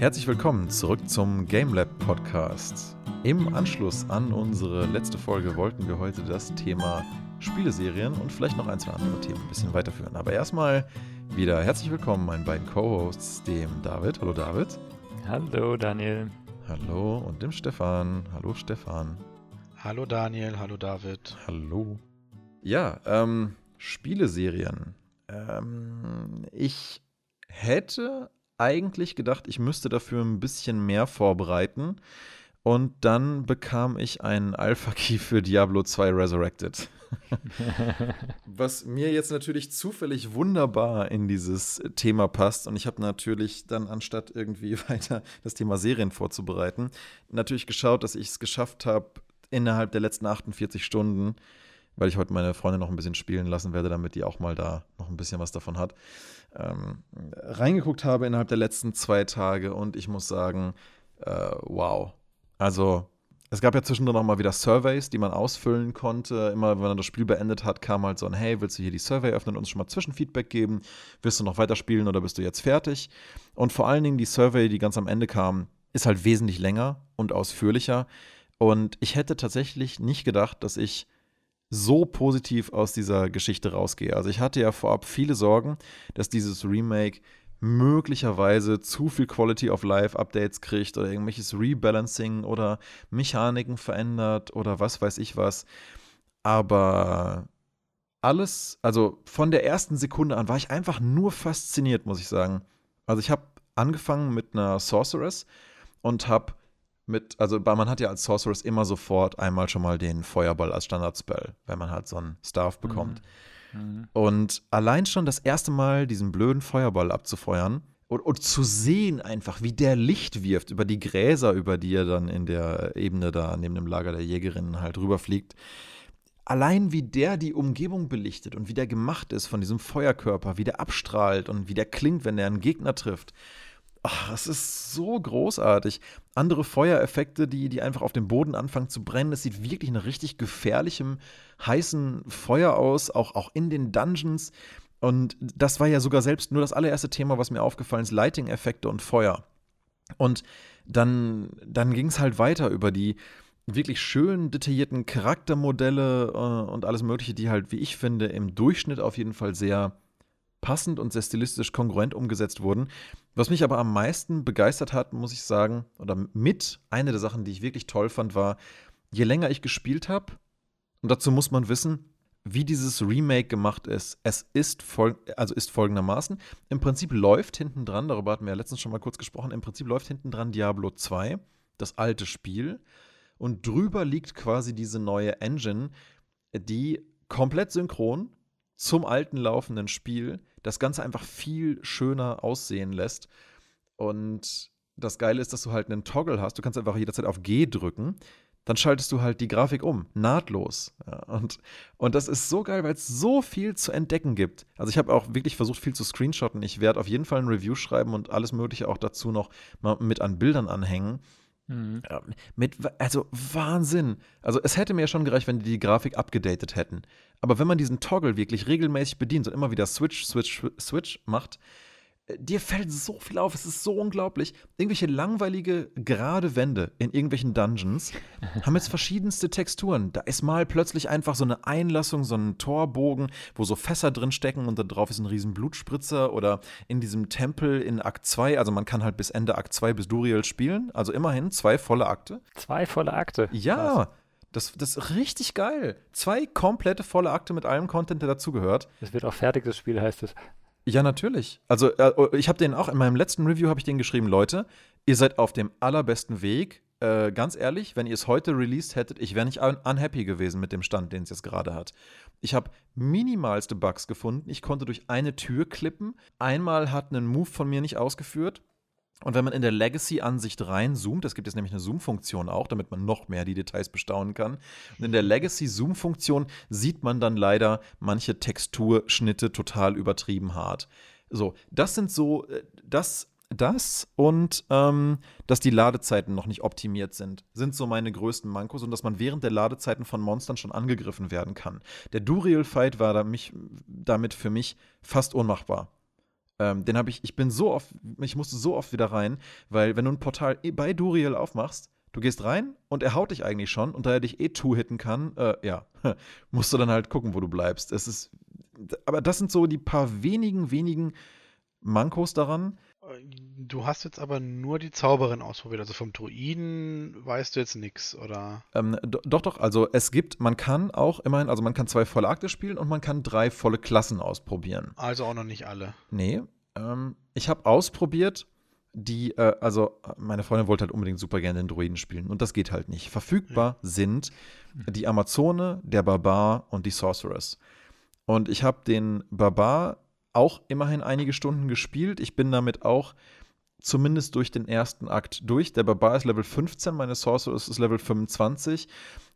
Herzlich willkommen zurück zum GameLab Podcast. Im Anschluss an unsere letzte Folge wollten wir heute das Thema Spieleserien und vielleicht noch ein, zwei andere Themen ein bisschen weiterführen. Aber erstmal wieder herzlich willkommen meinen beiden Co-Hosts, dem David. Hallo David. Hallo Daniel. Hallo und dem Stefan. Hallo Stefan. Hallo Daniel, hallo David. Hallo. Ja, ähm, Spieleserien. Ähm, ich hätte eigentlich gedacht, ich müsste dafür ein bisschen mehr vorbereiten. Und dann bekam ich einen Alpha-Key für Diablo 2 Resurrected. Was mir jetzt natürlich zufällig wunderbar in dieses Thema passt. Und ich habe natürlich dann, anstatt irgendwie weiter das Thema Serien vorzubereiten, natürlich geschaut, dass ich es geschafft habe, innerhalb der letzten 48 Stunden, weil ich heute meine Freundin noch ein bisschen spielen lassen werde, damit die auch mal da noch ein bisschen was davon hat, ähm, reingeguckt habe innerhalb der letzten zwei Tage. Und ich muss sagen, äh, wow also, es gab ja zwischendurch noch mal wieder Surveys, die man ausfüllen konnte. Immer wenn man das Spiel beendet hat, kam halt so ein Hey, willst du hier die Survey öffnen und uns schon mal Zwischenfeedback geben? Willst du noch weiterspielen oder bist du jetzt fertig? Und vor allen Dingen die Survey, die ganz am Ende kam, ist halt wesentlich länger und ausführlicher. Und ich hätte tatsächlich nicht gedacht, dass ich so positiv aus dieser Geschichte rausgehe. Also ich hatte ja vorab viele Sorgen, dass dieses Remake möglicherweise zu viel Quality of Life Updates kriegt oder irgendwelches Rebalancing oder Mechaniken verändert oder was weiß ich was. Aber alles, also von der ersten Sekunde an war ich einfach nur fasziniert, muss ich sagen. Also ich habe angefangen mit einer Sorceress und habe mit, also man hat ja als Sorceress immer sofort einmal schon mal den Feuerball als Standard-Spell, wenn man halt so einen Staff bekommt. Mhm. Mhm. Und allein schon das erste Mal diesen blöden Feuerball abzufeuern und, und, zu sehen einfach, wie der Licht wirft über die Gräser, über die er dann in der Ebene da neben dem Lager der Jägerinnen halt rüberfliegt. Allein wie der die Umgebung belichtet und wie der gemacht ist von diesem Feuerkörper, wie der abstrahlt und wie der klingt, wenn er einen Gegner trifft. Ach, es ist so großartig. Andere Feuereffekte, die, die einfach auf dem Boden anfangen zu brennen. Es sieht wirklich nach richtig gefährlichem, heißen Feuer aus, auch, auch in den Dungeons. Und das war ja sogar selbst nur das allererste Thema, was mir aufgefallen ist: Lighting-Effekte und Feuer. Und dann, dann ging es halt weiter über die wirklich schön detaillierten Charaktermodelle äh, und alles Mögliche, die halt, wie ich finde, im Durchschnitt auf jeden Fall sehr passend und sehr stilistisch kongruent umgesetzt wurden. Was mich aber am meisten begeistert hat, muss ich sagen, oder mit eine der Sachen, die ich wirklich toll fand, war, je länger ich gespielt habe, und dazu muss man wissen, wie dieses Remake gemacht ist. Es ist, fol also ist folgendermaßen: Im Prinzip läuft hinten dran, darüber hatten wir ja letztens schon mal kurz gesprochen, im Prinzip läuft hinten dran Diablo 2, das alte Spiel, und drüber liegt quasi diese neue Engine, die komplett synchron zum alten laufenden Spiel das Ganze einfach viel schöner aussehen lässt. Und das Geile ist, dass du halt einen Toggle hast. Du kannst einfach jederzeit auf G drücken. Dann schaltest du halt die Grafik um, nahtlos. Ja, und, und das ist so geil, weil es so viel zu entdecken gibt. Also ich habe auch wirklich versucht, viel zu screenshotten. Ich werde auf jeden Fall ein Review schreiben und alles Mögliche auch dazu noch mal mit an Bildern anhängen. Mhm. Mit, also Wahnsinn. Also es hätte mir ja schon gereicht, wenn die die Grafik abgedatet hätten. Aber wenn man diesen Toggle wirklich regelmäßig bedient und immer wieder Switch, Switch, Switch macht, dir fällt so viel auf, es ist so unglaublich. Irgendwelche langweilige, gerade Wände in irgendwelchen Dungeons haben jetzt verschiedenste Texturen. Da ist mal plötzlich einfach so eine Einlassung, so ein Torbogen, wo so Fässer drin stecken und da drauf ist ein riesen Blutspritzer oder in diesem Tempel in Akt 2, also man kann halt bis Ende Akt 2 bis Duriel spielen, also immerhin zwei volle Akte. Zwei volle Akte? Ja. Das, das ist richtig geil. Zwei komplette volle Akte mit allem Content, der dazugehört. Es wird auch fertig, das Spiel heißt es. Ja, natürlich. Also äh, oh, ich habe den auch in meinem letzten Review habe ich den geschrieben, Leute, ihr seid auf dem allerbesten Weg. Äh, ganz ehrlich, wenn ihr es heute released hättet, ich wäre nicht un unhappy gewesen mit dem Stand, den es jetzt gerade hat. Ich habe minimalste Bugs gefunden. Ich konnte durch eine Tür klippen. Einmal hat ein Move von mir nicht ausgeführt. Und wenn man in der Legacy-Ansicht reinzoomt, es gibt jetzt nämlich eine Zoom-Funktion auch, damit man noch mehr die Details bestaunen kann. Und in der Legacy-Zoom-Funktion sieht man dann leider manche Texturschnitte total übertrieben hart. So, das sind so, äh, das, das und ähm, dass die Ladezeiten noch nicht optimiert sind, sind so meine größten Mankos und dass man während der Ladezeiten von Monstern schon angegriffen werden kann. Der Duriel-Fight war da mich, damit für mich fast unmachbar. Ähm, den habe ich, ich bin so oft, ich musste so oft wieder rein, weil wenn du ein Portal bei Duriel aufmachst, du gehst rein und er haut dich eigentlich schon und da er dich eh two-hitten kann, äh, ja, musst du dann halt gucken, wo du bleibst. Es ist, aber das sind so die paar wenigen, wenigen Mankos daran. Du hast jetzt aber nur die Zauberin ausprobiert, also vom Druiden weißt du jetzt nichts, oder? Ähm, doch, doch, also es gibt, man kann auch immerhin, also man kann zwei volle Akte spielen und man kann drei volle Klassen ausprobieren. Also auch noch nicht alle. Nee, ähm, ich habe ausprobiert, die, äh, also meine Freundin wollte halt unbedingt super gerne den Druiden spielen und das geht halt nicht. Verfügbar ja. sind die Amazone, der Barbar und die Sorceress. Und ich habe den Barbar auch immerhin einige Stunden gespielt. Ich bin damit auch zumindest durch den ersten Akt durch. Der Barbar ist Level 15, meine Sorceress ist Level 25.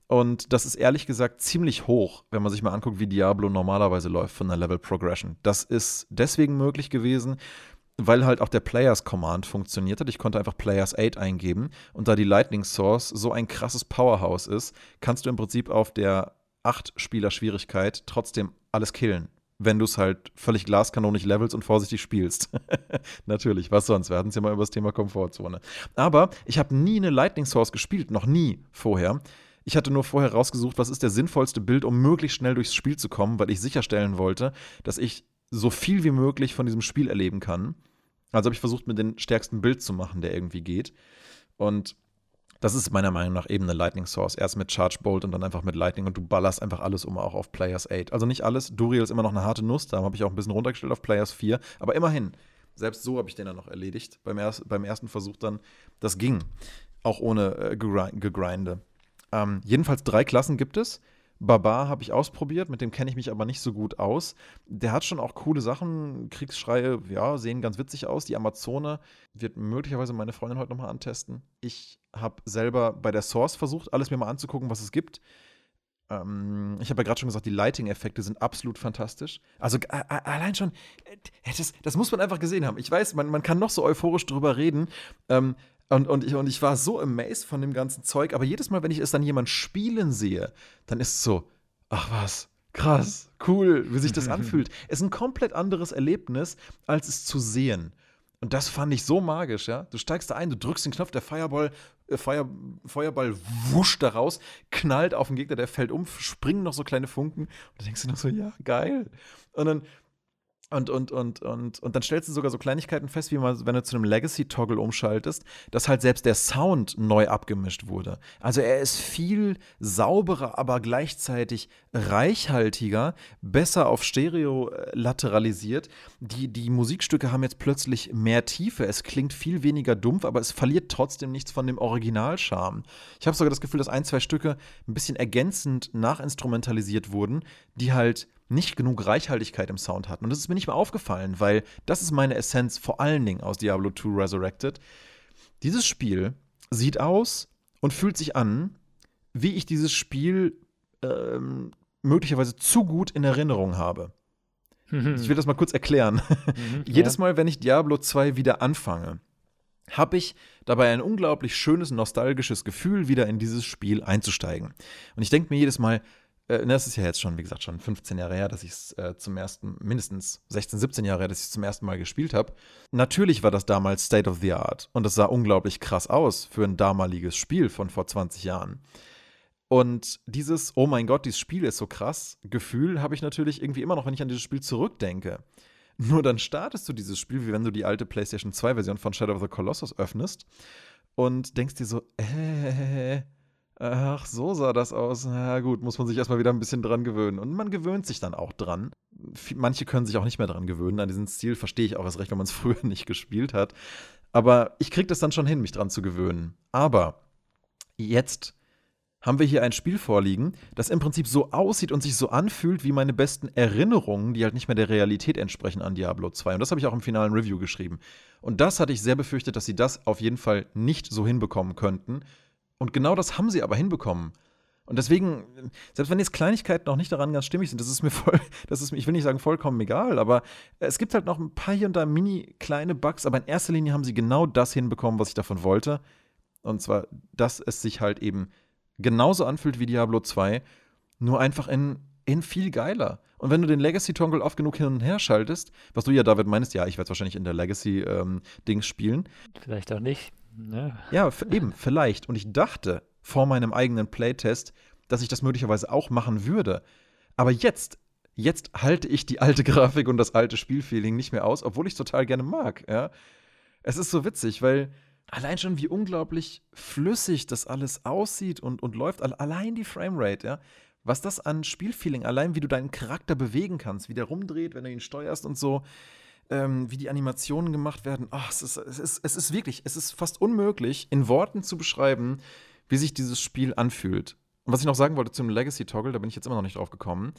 Und das ist ehrlich gesagt ziemlich hoch, wenn man sich mal anguckt, wie Diablo normalerweise läuft von der Level Progression. Das ist deswegen möglich gewesen, weil halt auch der Players Command funktioniert hat. Ich konnte einfach Players 8 eingeben und da die Lightning Source so ein krasses Powerhouse ist, kannst du im Prinzip auf der 8-Spieler-Schwierigkeit trotzdem alles killen wenn du es halt völlig glaskanonig levelst und vorsichtig spielst. Natürlich, was sonst? Wir hatten es ja mal über das Thema Komfortzone. Aber ich habe nie eine Lightning Source gespielt, noch nie vorher. Ich hatte nur vorher rausgesucht, was ist der sinnvollste Bild, um möglichst schnell durchs Spiel zu kommen, weil ich sicherstellen wollte, dass ich so viel wie möglich von diesem Spiel erleben kann. Also habe ich versucht, mir den stärksten Bild zu machen, der irgendwie geht. Und das ist meiner Meinung nach eben eine Lightning Source. Erst mit Charge Bolt und dann einfach mit Lightning und du ballerst einfach alles um, auch auf Players 8. Also nicht alles. Duriel ist immer noch eine harte Nuss, da habe ich auch ein bisschen runtergestellt auf Players 4. Aber immerhin, selbst so habe ich den dann noch erledigt. Beim, erst, beim ersten Versuch dann, das ging. Auch ohne äh, Gegrinde. Ähm, jedenfalls drei Klassen gibt es. Barbar habe ich ausprobiert, mit dem kenne ich mich aber nicht so gut aus. Der hat schon auch coole Sachen. Kriegsschreie, ja, sehen ganz witzig aus. Die Amazone wird möglicherweise meine Freundin heute nochmal antesten. Ich habe selber bei der Source versucht, alles mir mal anzugucken, was es gibt. Ähm, ich habe ja gerade schon gesagt, die Lighting-Effekte sind absolut fantastisch. Also allein schon, äh, das, das, muss man einfach gesehen haben. Ich weiß, man, man kann noch so euphorisch drüber reden. Ähm, und, und, ich, und ich war so amazed von dem ganzen Zeug, aber jedes Mal, wenn ich es dann jemand spielen sehe, dann ist es so, ach was, krass, cool, wie sich das anfühlt. Es ist ein komplett anderes Erlebnis, als es zu sehen. Und das fand ich so magisch, ja. Du steigst da ein, du drückst den Knopf, der Feuerball, äh, Feuer, Feuerball wuscht da raus, knallt auf den Gegner, der fällt um, springen noch so kleine Funken. Und du denkst dir noch so, ja, geil. Und dann und, und, und, und, und dann stellst du sogar so Kleinigkeiten fest, wie man, wenn du zu einem Legacy-Toggle umschaltest, dass halt selbst der Sound neu abgemischt wurde. Also er ist viel sauberer, aber gleichzeitig reichhaltiger, besser auf Stereo äh, lateralisiert. Die, die Musikstücke haben jetzt plötzlich mehr Tiefe. Es klingt viel weniger dumpf, aber es verliert trotzdem nichts von dem Originalcharme. Ich habe sogar das Gefühl, dass ein, zwei Stücke ein bisschen ergänzend nachinstrumentalisiert wurden, die halt nicht genug Reichhaltigkeit im Sound hatten. Und das ist mir nicht mal aufgefallen, weil das ist meine Essenz vor allen Dingen aus Diablo 2 Resurrected. Dieses Spiel sieht aus und fühlt sich an, wie ich dieses Spiel ähm, möglicherweise zu gut in Erinnerung habe. Mhm. Ich will das mal kurz erklären. Mhm, Jedes Mal, wenn ich Diablo 2 wieder anfange, habe ich dabei ein unglaublich schönes, nostalgisches Gefühl, wieder in dieses Spiel einzusteigen. Und ich denke mir jedes Mal, äh, das ist ja jetzt schon, wie gesagt, schon 15 Jahre her, dass ich es äh, zum ersten, mindestens 16, 17 Jahre her, dass ich es zum ersten Mal gespielt habe. Natürlich war das damals State of the Art und es sah unglaublich krass aus für ein damaliges Spiel von vor 20 Jahren. Und dieses, oh mein Gott, dieses Spiel ist so krass, Gefühl habe ich natürlich irgendwie immer noch, wenn ich an dieses Spiel zurückdenke. Nur dann startest du dieses Spiel, wie wenn du die alte PlayStation 2-Version von Shadow of the Colossus öffnest und denkst dir so, äh, Ach, so sah das aus. Na gut, muss man sich erstmal wieder ein bisschen dran gewöhnen. Und man gewöhnt sich dann auch dran. Manche können sich auch nicht mehr dran gewöhnen. An diesen Stil verstehe ich auch erst recht, wenn man es früher nicht gespielt hat. Aber ich kriege das dann schon hin, mich dran zu gewöhnen. Aber jetzt haben wir hier ein Spiel vorliegen, das im Prinzip so aussieht und sich so anfühlt wie meine besten Erinnerungen, die halt nicht mehr der Realität entsprechen an Diablo 2. Und das habe ich auch im finalen Review geschrieben. Und das hatte ich sehr befürchtet, dass sie das auf jeden Fall nicht so hinbekommen könnten. Und genau das haben sie aber hinbekommen. Und deswegen, selbst wenn jetzt Kleinigkeiten noch nicht daran ganz stimmig sind, das ist mir voll, das ist mir, ich will nicht sagen vollkommen egal, aber es gibt halt noch ein paar hier und da mini kleine Bugs, aber in erster Linie haben sie genau das hinbekommen, was ich davon wollte. Und zwar, dass es sich halt eben genauso anfühlt wie Diablo 2, nur einfach in in viel geiler. Und wenn du den Legacy-Toggle oft genug hin und her schaltest, was du ja, David, meinst, ja, ich werde wahrscheinlich in der Legacy-Dings spielen. Vielleicht auch nicht. Ne? Ja, eben, vielleicht. Und ich dachte vor meinem eigenen Playtest, dass ich das möglicherweise auch machen würde. Aber jetzt, jetzt halte ich die alte Grafik und das alte Spielfeeling nicht mehr aus, obwohl ich es total gerne mag, ja. Es ist so witzig, weil allein schon wie unglaublich flüssig das alles aussieht und, und läuft, allein die Framerate, ja was das an Spielfeeling, allein wie du deinen Charakter bewegen kannst, wie der rumdreht, wenn du ihn steuerst und so, ähm, wie die Animationen gemacht werden. Oh, es, ist, es, ist, es ist wirklich, es ist fast unmöglich, in Worten zu beschreiben, wie sich dieses Spiel anfühlt. Und was ich noch sagen wollte zum Legacy Toggle, da bin ich jetzt immer noch nicht drauf gekommen.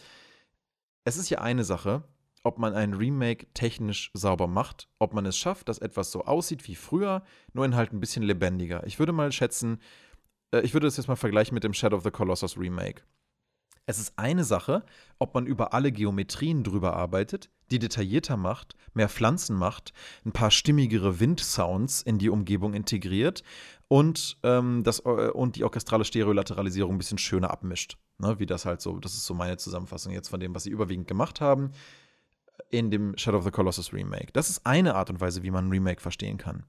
Es ist ja eine Sache, ob man ein Remake technisch sauber macht, ob man es schafft, dass etwas so aussieht wie früher, nur in halt ein bisschen lebendiger. Ich würde mal schätzen, äh, ich würde das jetzt mal vergleichen mit dem Shadow of the Colossus Remake. Es ist eine Sache, ob man über alle Geometrien drüber arbeitet, die detaillierter macht, mehr Pflanzen macht, ein paar stimmigere Windsounds in die Umgebung integriert und, ähm, das, äh, und die orchestrale Stereolateralisierung ein bisschen schöner abmischt. Ne, wie das halt so, das ist so meine Zusammenfassung jetzt von dem, was sie überwiegend gemacht haben in dem Shadow of the Colossus Remake. Das ist eine Art und Weise, wie man ein Remake verstehen kann.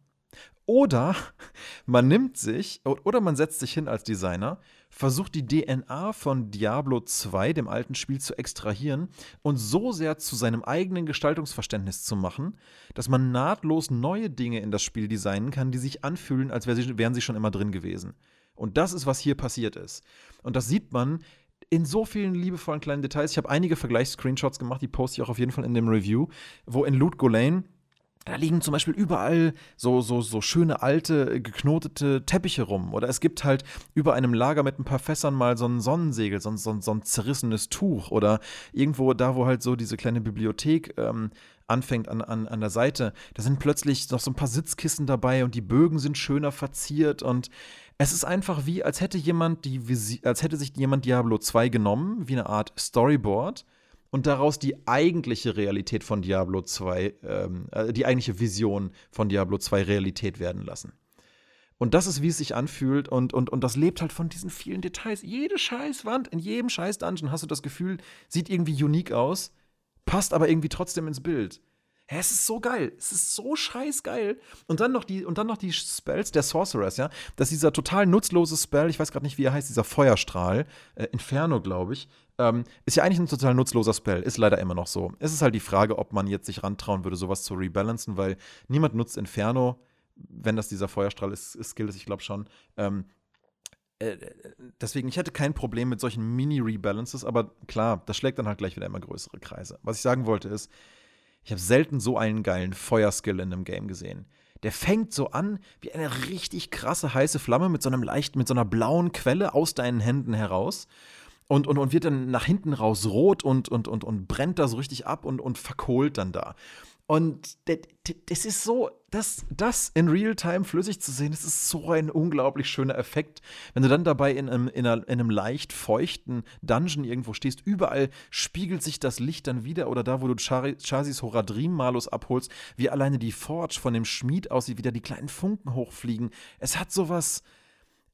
Oder man nimmt sich, oder man setzt sich hin als Designer, versucht die DNA von Diablo 2, dem alten Spiel, zu extrahieren und so sehr zu seinem eigenen Gestaltungsverständnis zu machen, dass man nahtlos neue Dinge in das Spiel designen kann, die sich anfühlen, als wären sie schon immer drin gewesen. Und das ist, was hier passiert ist. Und das sieht man in so vielen liebevollen kleinen Details. Ich habe einige Vergleichs-Screenshots gemacht, die poste ich auch auf jeden Fall in dem Review, wo in Loot Golain da liegen zum Beispiel überall so, so, so schöne alte, geknotete Teppiche rum. Oder es gibt halt über einem Lager mit ein paar Fässern mal so ein Sonnensegel, so ein, so so ein zerrissenes Tuch. Oder irgendwo da, wo halt so diese kleine Bibliothek ähm, anfängt an, an, an der Seite, da sind plötzlich noch so ein paar Sitzkissen dabei und die Bögen sind schöner verziert und es ist einfach wie, als hätte jemand die als hätte sich jemand Diablo 2 genommen, wie eine Art Storyboard und daraus die eigentliche Realität von Diablo 2, ähm, äh, die eigentliche Vision von Diablo 2 Realität werden lassen. Und das ist, wie es sich anfühlt und, und, und das lebt halt von diesen vielen Details. Jede Scheißwand, in jedem Scheiß-Dungeon hast du das Gefühl, sieht irgendwie unique aus, passt aber irgendwie trotzdem ins Bild. Hä, es ist so geil. Es ist so scheiß geil. Und dann noch die, und dann noch die Spells der Sorceress, ja. Das ist dieser total nutzlose Spell, ich weiß gerade nicht, wie er heißt, dieser Feuerstrahl, äh, Inferno, glaube ich. Ähm, ist ja eigentlich ein total nutzloser Spell, ist leider immer noch so. Es ist halt die Frage, ob man jetzt sich rantrauen würde, sowas zu rebalancen, weil niemand nutzt Inferno, wenn das dieser Feuerstrahl ist, ist Skill ist, ich glaube schon. Ähm, äh, deswegen, ich hätte kein Problem mit solchen Mini-Rebalances, aber klar, das schlägt dann halt gleich wieder immer größere Kreise. Was ich sagen wollte ist, ich habe selten so einen geilen Feuerskill in einem Game gesehen. Der fängt so an wie eine richtig krasse heiße Flamme mit so einem leichten, mit so einer blauen Quelle aus deinen Händen heraus und, und, und wird dann nach hinten raus rot und, und, und, und brennt da so richtig ab und, und verkohlt dann da. Und das ist so, das, das in Realtime flüssig zu sehen, das ist so ein unglaublich schöner Effekt. Wenn du dann dabei in einem, in, einem leicht feuchten Dungeon irgendwo stehst, überall spiegelt sich das Licht dann wieder oder da, wo du Chazis Horadrim-Malus abholst, wie alleine die Forge von dem Schmied aussieht, wie da die kleinen Funken hochfliegen. Es hat sowas,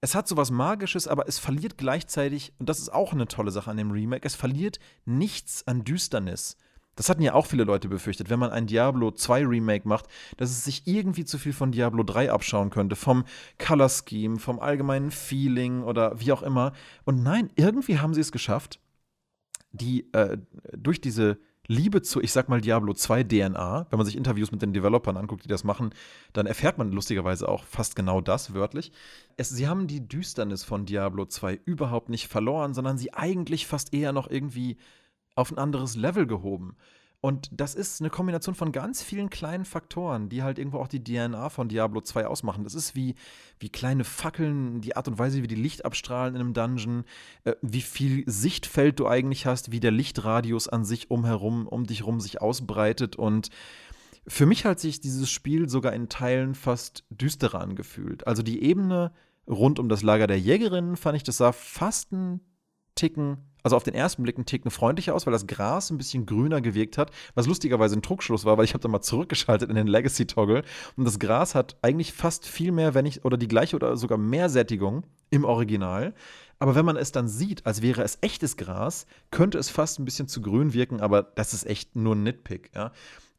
es hat sowas Magisches, aber es verliert gleichzeitig, und das ist auch eine tolle Sache an dem Remake, es verliert nichts an Düsternis. Das hatten ja auch viele Leute befürchtet, wenn man ein Diablo 2 Remake macht, dass es sich irgendwie zu viel von Diablo 3 abschauen könnte, vom Color Scheme, vom allgemeinen Feeling oder wie auch immer. Und nein, irgendwie haben sie es geschafft, die äh, durch diese Liebe zu, ich sag mal, Diablo 2 DNA, wenn man sich Interviews mit den Developern anguckt, die das machen, dann erfährt man lustigerweise auch fast genau das wörtlich. Es, sie haben die Düsternis von Diablo 2 überhaupt nicht verloren, sondern sie eigentlich fast eher noch irgendwie auf ein anderes Level gehoben. Und das ist eine Kombination von ganz vielen kleinen Faktoren, die halt irgendwo auch die DNA von Diablo 2 ausmachen. Das ist wie, wie kleine Fackeln, die Art und Weise, wie die Licht abstrahlen in einem Dungeon, äh, wie viel Sichtfeld du eigentlich hast, wie der Lichtradius an sich umherum, um dich rum sich ausbreitet. Und für mich hat sich dieses Spiel sogar in Teilen fast düsterer angefühlt. Also die Ebene rund um das Lager der Jägerinnen fand ich, das sah fast ein Ticken also auf den ersten Blick ein Ticken freundlicher aus, weil das Gras ein bisschen grüner gewirkt hat, was lustigerweise ein Druckschluss war, weil ich habe da mal zurückgeschaltet in den Legacy-Toggle und das Gras hat eigentlich fast viel mehr, wenn nicht, oder die gleiche oder sogar mehr Sättigung im Original. Aber wenn man es dann sieht, als wäre es echtes Gras, könnte es fast ein bisschen zu grün wirken, aber das ist echt nur ein Nitpick, ja.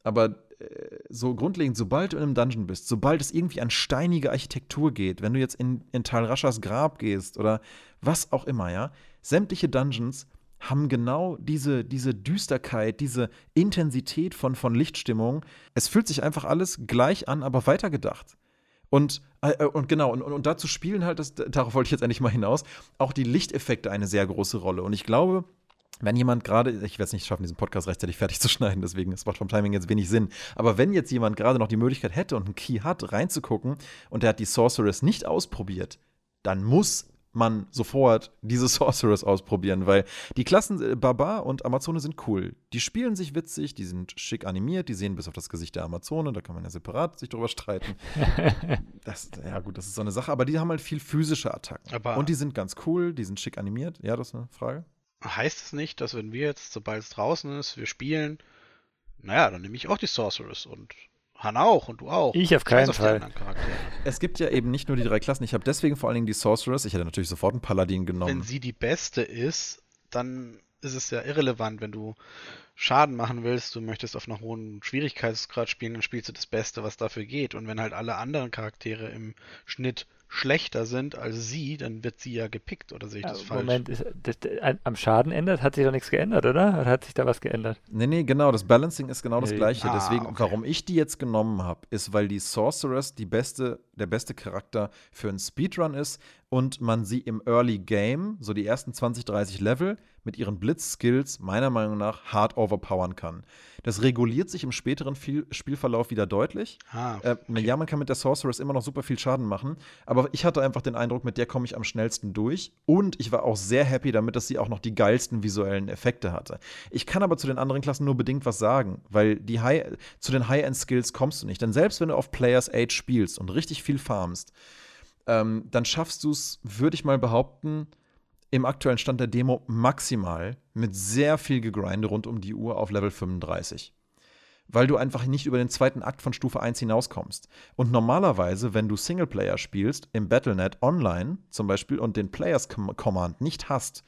Aber äh, so grundlegend, sobald du in einem Dungeon bist, sobald es irgendwie an steinige Architektur geht, wenn du jetzt in, in Tal Raschas Grab gehst oder was auch immer, ja, sämtliche Dungeons haben genau diese, diese Düsterkeit, diese Intensität von, von Lichtstimmung. Es fühlt sich einfach alles gleich an, aber weitergedacht. Und, äh, und genau, und, und dazu spielen halt, das, darauf wollte ich jetzt endlich mal hinaus, auch die Lichteffekte eine sehr große Rolle. Und ich glaube, wenn jemand gerade, ich werde es nicht schaffen, diesen Podcast rechtzeitig fertig zu schneiden, deswegen, es macht vom Timing jetzt wenig Sinn. Aber wenn jetzt jemand gerade noch die Möglichkeit hätte und einen Key hat, reinzugucken und der hat die Sorceress nicht ausprobiert, dann muss man sofort diese Sorceress ausprobieren, weil die Klassen äh, Barbar und Amazone sind cool. Die spielen sich witzig, die sind schick animiert, die sehen bis auf das Gesicht der Amazone, da kann man ja separat sich drüber streiten. das, ja gut, das ist so eine Sache, aber die haben halt viel physische Attacken. Aber und die sind ganz cool, die sind schick animiert. Ja, das ist eine Frage. heißt es nicht, dass wenn wir jetzt, sobald es draußen ist, wir spielen, naja, dann nehme ich auch die Sorceress und Hanna auch und du auch. Ich auf keinen Fall. anderen Charaktere. Es gibt ja eben nicht nur die drei Klassen. Ich habe deswegen vor allen Dingen die Sorceress. Ich hätte natürlich sofort einen Paladin genommen. Wenn sie die beste ist, dann ist es ja irrelevant, wenn du Schaden machen willst, du möchtest auf einer hohen Schwierigkeitsgrad spielen, dann spielst du das Beste, was dafür geht. Und wenn halt alle anderen Charaktere im Schnitt schlechter sind als sie, dann wird sie ja gepickt, oder sehe ich das Ja, falsch? Moment, ist, das, das, am Schaden ändert, hat sich doch nichts geändert, oder? Oder hat sich da was geändert? Nee, nee, genau, das Balancing ist genau das Nee. gleiche. Ah, Deswegen, okay. warum ich die jetzt genommen habe, ist, weil die Sorceress die beste, der beste Charakter für einen Speedrun ist und man sie im Early Game, so die ersten 20, 30 Level, mit ihren Blitz-Skills meiner Meinung nach hart overpowern kann. Das reguliert sich im späteren Viel Spielverlauf wieder deutlich. Ah, Äh, Ja, man kann mit der Sorceress immer noch super viel Schaden machen, aber ich hatte einfach den Eindruck, mit der komme ich am schnellsten durch und ich war auch sehr happy damit, dass sie auch noch die geilsten visuellen Effekte hatte. Ich kann aber zu den anderen Klassen nur bedingt was sagen, weil die High, zu den High-End-Skills kommst du nicht. Denn selbst wenn du auf Players Age spielst und richtig viel farmst, ähm, dann schaffst du es, würde ich mal behaupten, im aktuellen Stand der Demo maximal mit sehr viel Gegrinde rund um die Uhr auf Level 35 weil du einfach nicht über den zweiten Akt von Stufe 1 hinauskommst. Und normalerweise, wenn du Singleplayer spielst, im Battlenet online zum Beispiel und den Players Com Command nicht hast,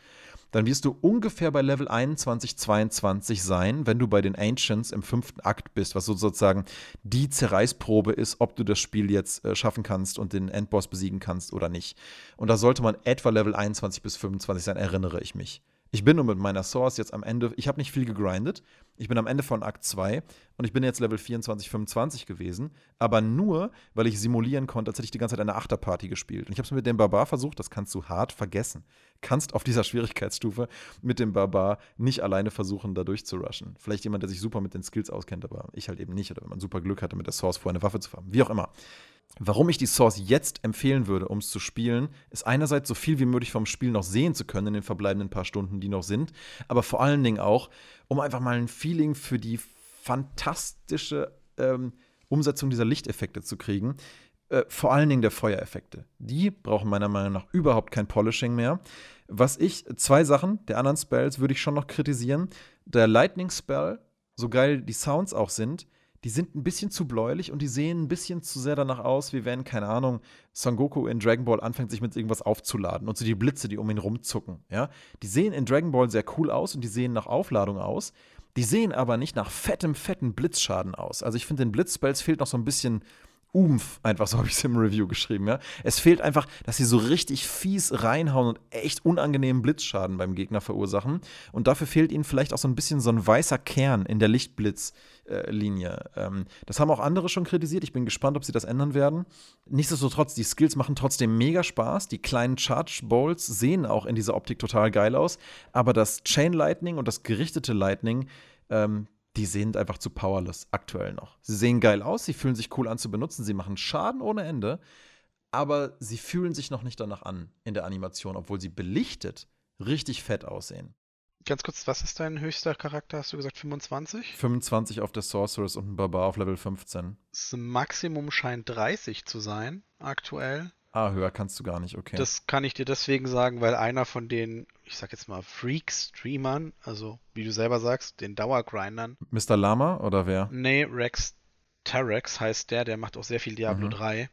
dann wirst du ungefähr bei Level 21, 22 sein, wenn du bei den Ancients im fünften Akt bist, was so sozusagen die Zerreißprobe ist, ob du das Spiel jetzt äh, schaffen kannst und den Endboss besiegen kannst oder nicht. Und da sollte man etwa Level 21 bis 25 sein, erinnere ich mich. Ich bin nur mit meiner Source jetzt am Ende, ich habe nicht viel gegrindet. Ich bin am Ende von Akt 2 und ich bin jetzt Level 24, 25 gewesen, aber nur, weil ich simulieren konnte, als hätte ich die ganze Zeit eine Achterparty gespielt. Und ich habe es mit dem Barbar versucht, das kannst du hart vergessen. Kannst auf dieser Schwierigkeitsstufe mit dem Barbar nicht alleine versuchen, da durchzurushen. Vielleicht jemand, der sich super mit den Skills auskennt, aber ich halt eben nicht. Oder wenn man super Glück hatte, mit der Source vorher eine Waffe zu haben. Wie auch immer. Warum ich die Source jetzt empfehlen würde, um es zu spielen, ist einerseits so viel wie möglich vom Spiel noch sehen zu können in den verbleibenden paar Stunden, die noch sind, aber vor allen Dingen auch, um einfach mal ein Feeling für die fantastische ähm, Umsetzung dieser Lichteffekte zu kriegen. Äh, vor allen Dingen der Feuereffekte. Die brauchen meiner Meinung nach überhaupt kein Polishing mehr. Was ich, zwei Sachen der anderen Spells würde ich schon noch kritisieren. Der Lightning Spell, so geil die Sounds auch sind, die sind ein bisschen zu bläulich und die sehen ein bisschen zu sehr danach aus, wie wenn, keine Ahnung, Son Goku in Dragon Ball anfängt, sich mit irgendwas aufzuladen und so die Blitze, die um ihn rumzucken. Ja? Die sehen in Dragon Ball sehr cool aus und die sehen nach Aufladung aus. Die sehen aber nicht nach fettem, fetten Blitzschaden aus. Also ich finde, den Blitzspells fehlt noch so ein bisschen Umf, einfach so habe ich es im Review geschrieben, ja. Es fehlt einfach, dass sie so richtig fies reinhauen und echt unangenehmen Blitzschaden beim Gegner verursachen. Und dafür fehlt ihnen vielleicht auch so ein bisschen so ein weißer Kern in der Lichtblitzlinie. Ähm, das haben auch andere schon kritisiert. Ich bin gespannt, ob sie das ändern werden. Nichtsdestotrotz, die Skills machen trotzdem mega Spaß. Die kleinen Charge Bowls sehen auch in dieser Optik total geil aus. Aber das Chain Lightning und das gerichtete Lightning, ähm, die sind einfach zu powerless aktuell noch. Sie sehen geil aus, sie fühlen sich cool an zu benutzen, sie machen Schaden ohne Ende, aber sie fühlen sich noch nicht danach an in der Animation, obwohl sie belichtet richtig fett aussehen. Ganz kurz, was ist dein höchster Charakter? Hast du gesagt 25? 25 auf der Sorceress und ein Barbar auf Level 15. Das Maximum scheint 30 zu sein, aktuell. Ah, höher kannst du gar nicht, okay. Das kann ich dir deswegen sagen, weil einer von den, ich sag jetzt mal, Freak-Streamern, also wie du selber sagst, den Dauergrindern, Mr. Lama oder wer? nee, Rex Terex heißt der, der macht auch sehr viel Diablo Mhm. 3,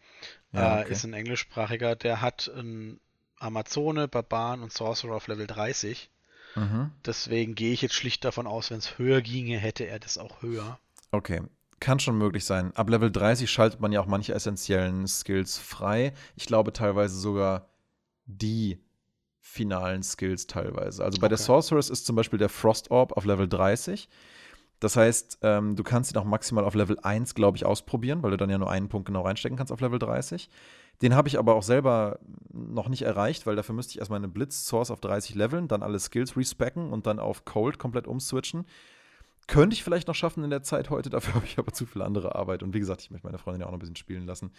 Ja, äh, okay. ist ein englischsprachiger, der hat ein Amazone, Barbaren und Sorcerer auf Level 30. Mhm. Deswegen gehe ich jetzt schlicht davon aus, wenn es höher ginge, hätte er das auch höher. Okay. Kann schon möglich sein. Ab Level 30 schaltet man ja auch manche essentiellen Skills frei. Ich glaube teilweise sogar die finalen Skills teilweise. Also bei der Okay. Sorceress ist zum Beispiel der Frost Orb auf Level 30. Das heißt, ähm, du kannst ihn auch maximal auf Level 1, glaube ich, ausprobieren, weil du dann ja nur einen Punkt genau reinstecken kannst auf Level 30. Den habe ich aber auch selber noch nicht erreicht, weil dafür müsste ich erstmal eine Blitz-Source auf 30 leveln, dann alle Skills respecken und dann auf Cold komplett umswitchen. Könnte ich vielleicht noch schaffen in der Zeit heute, dafür habe ich aber zu viel andere Arbeit. Und wie gesagt, ich möchte meine Freundin ja auch noch ein bisschen spielen lassen.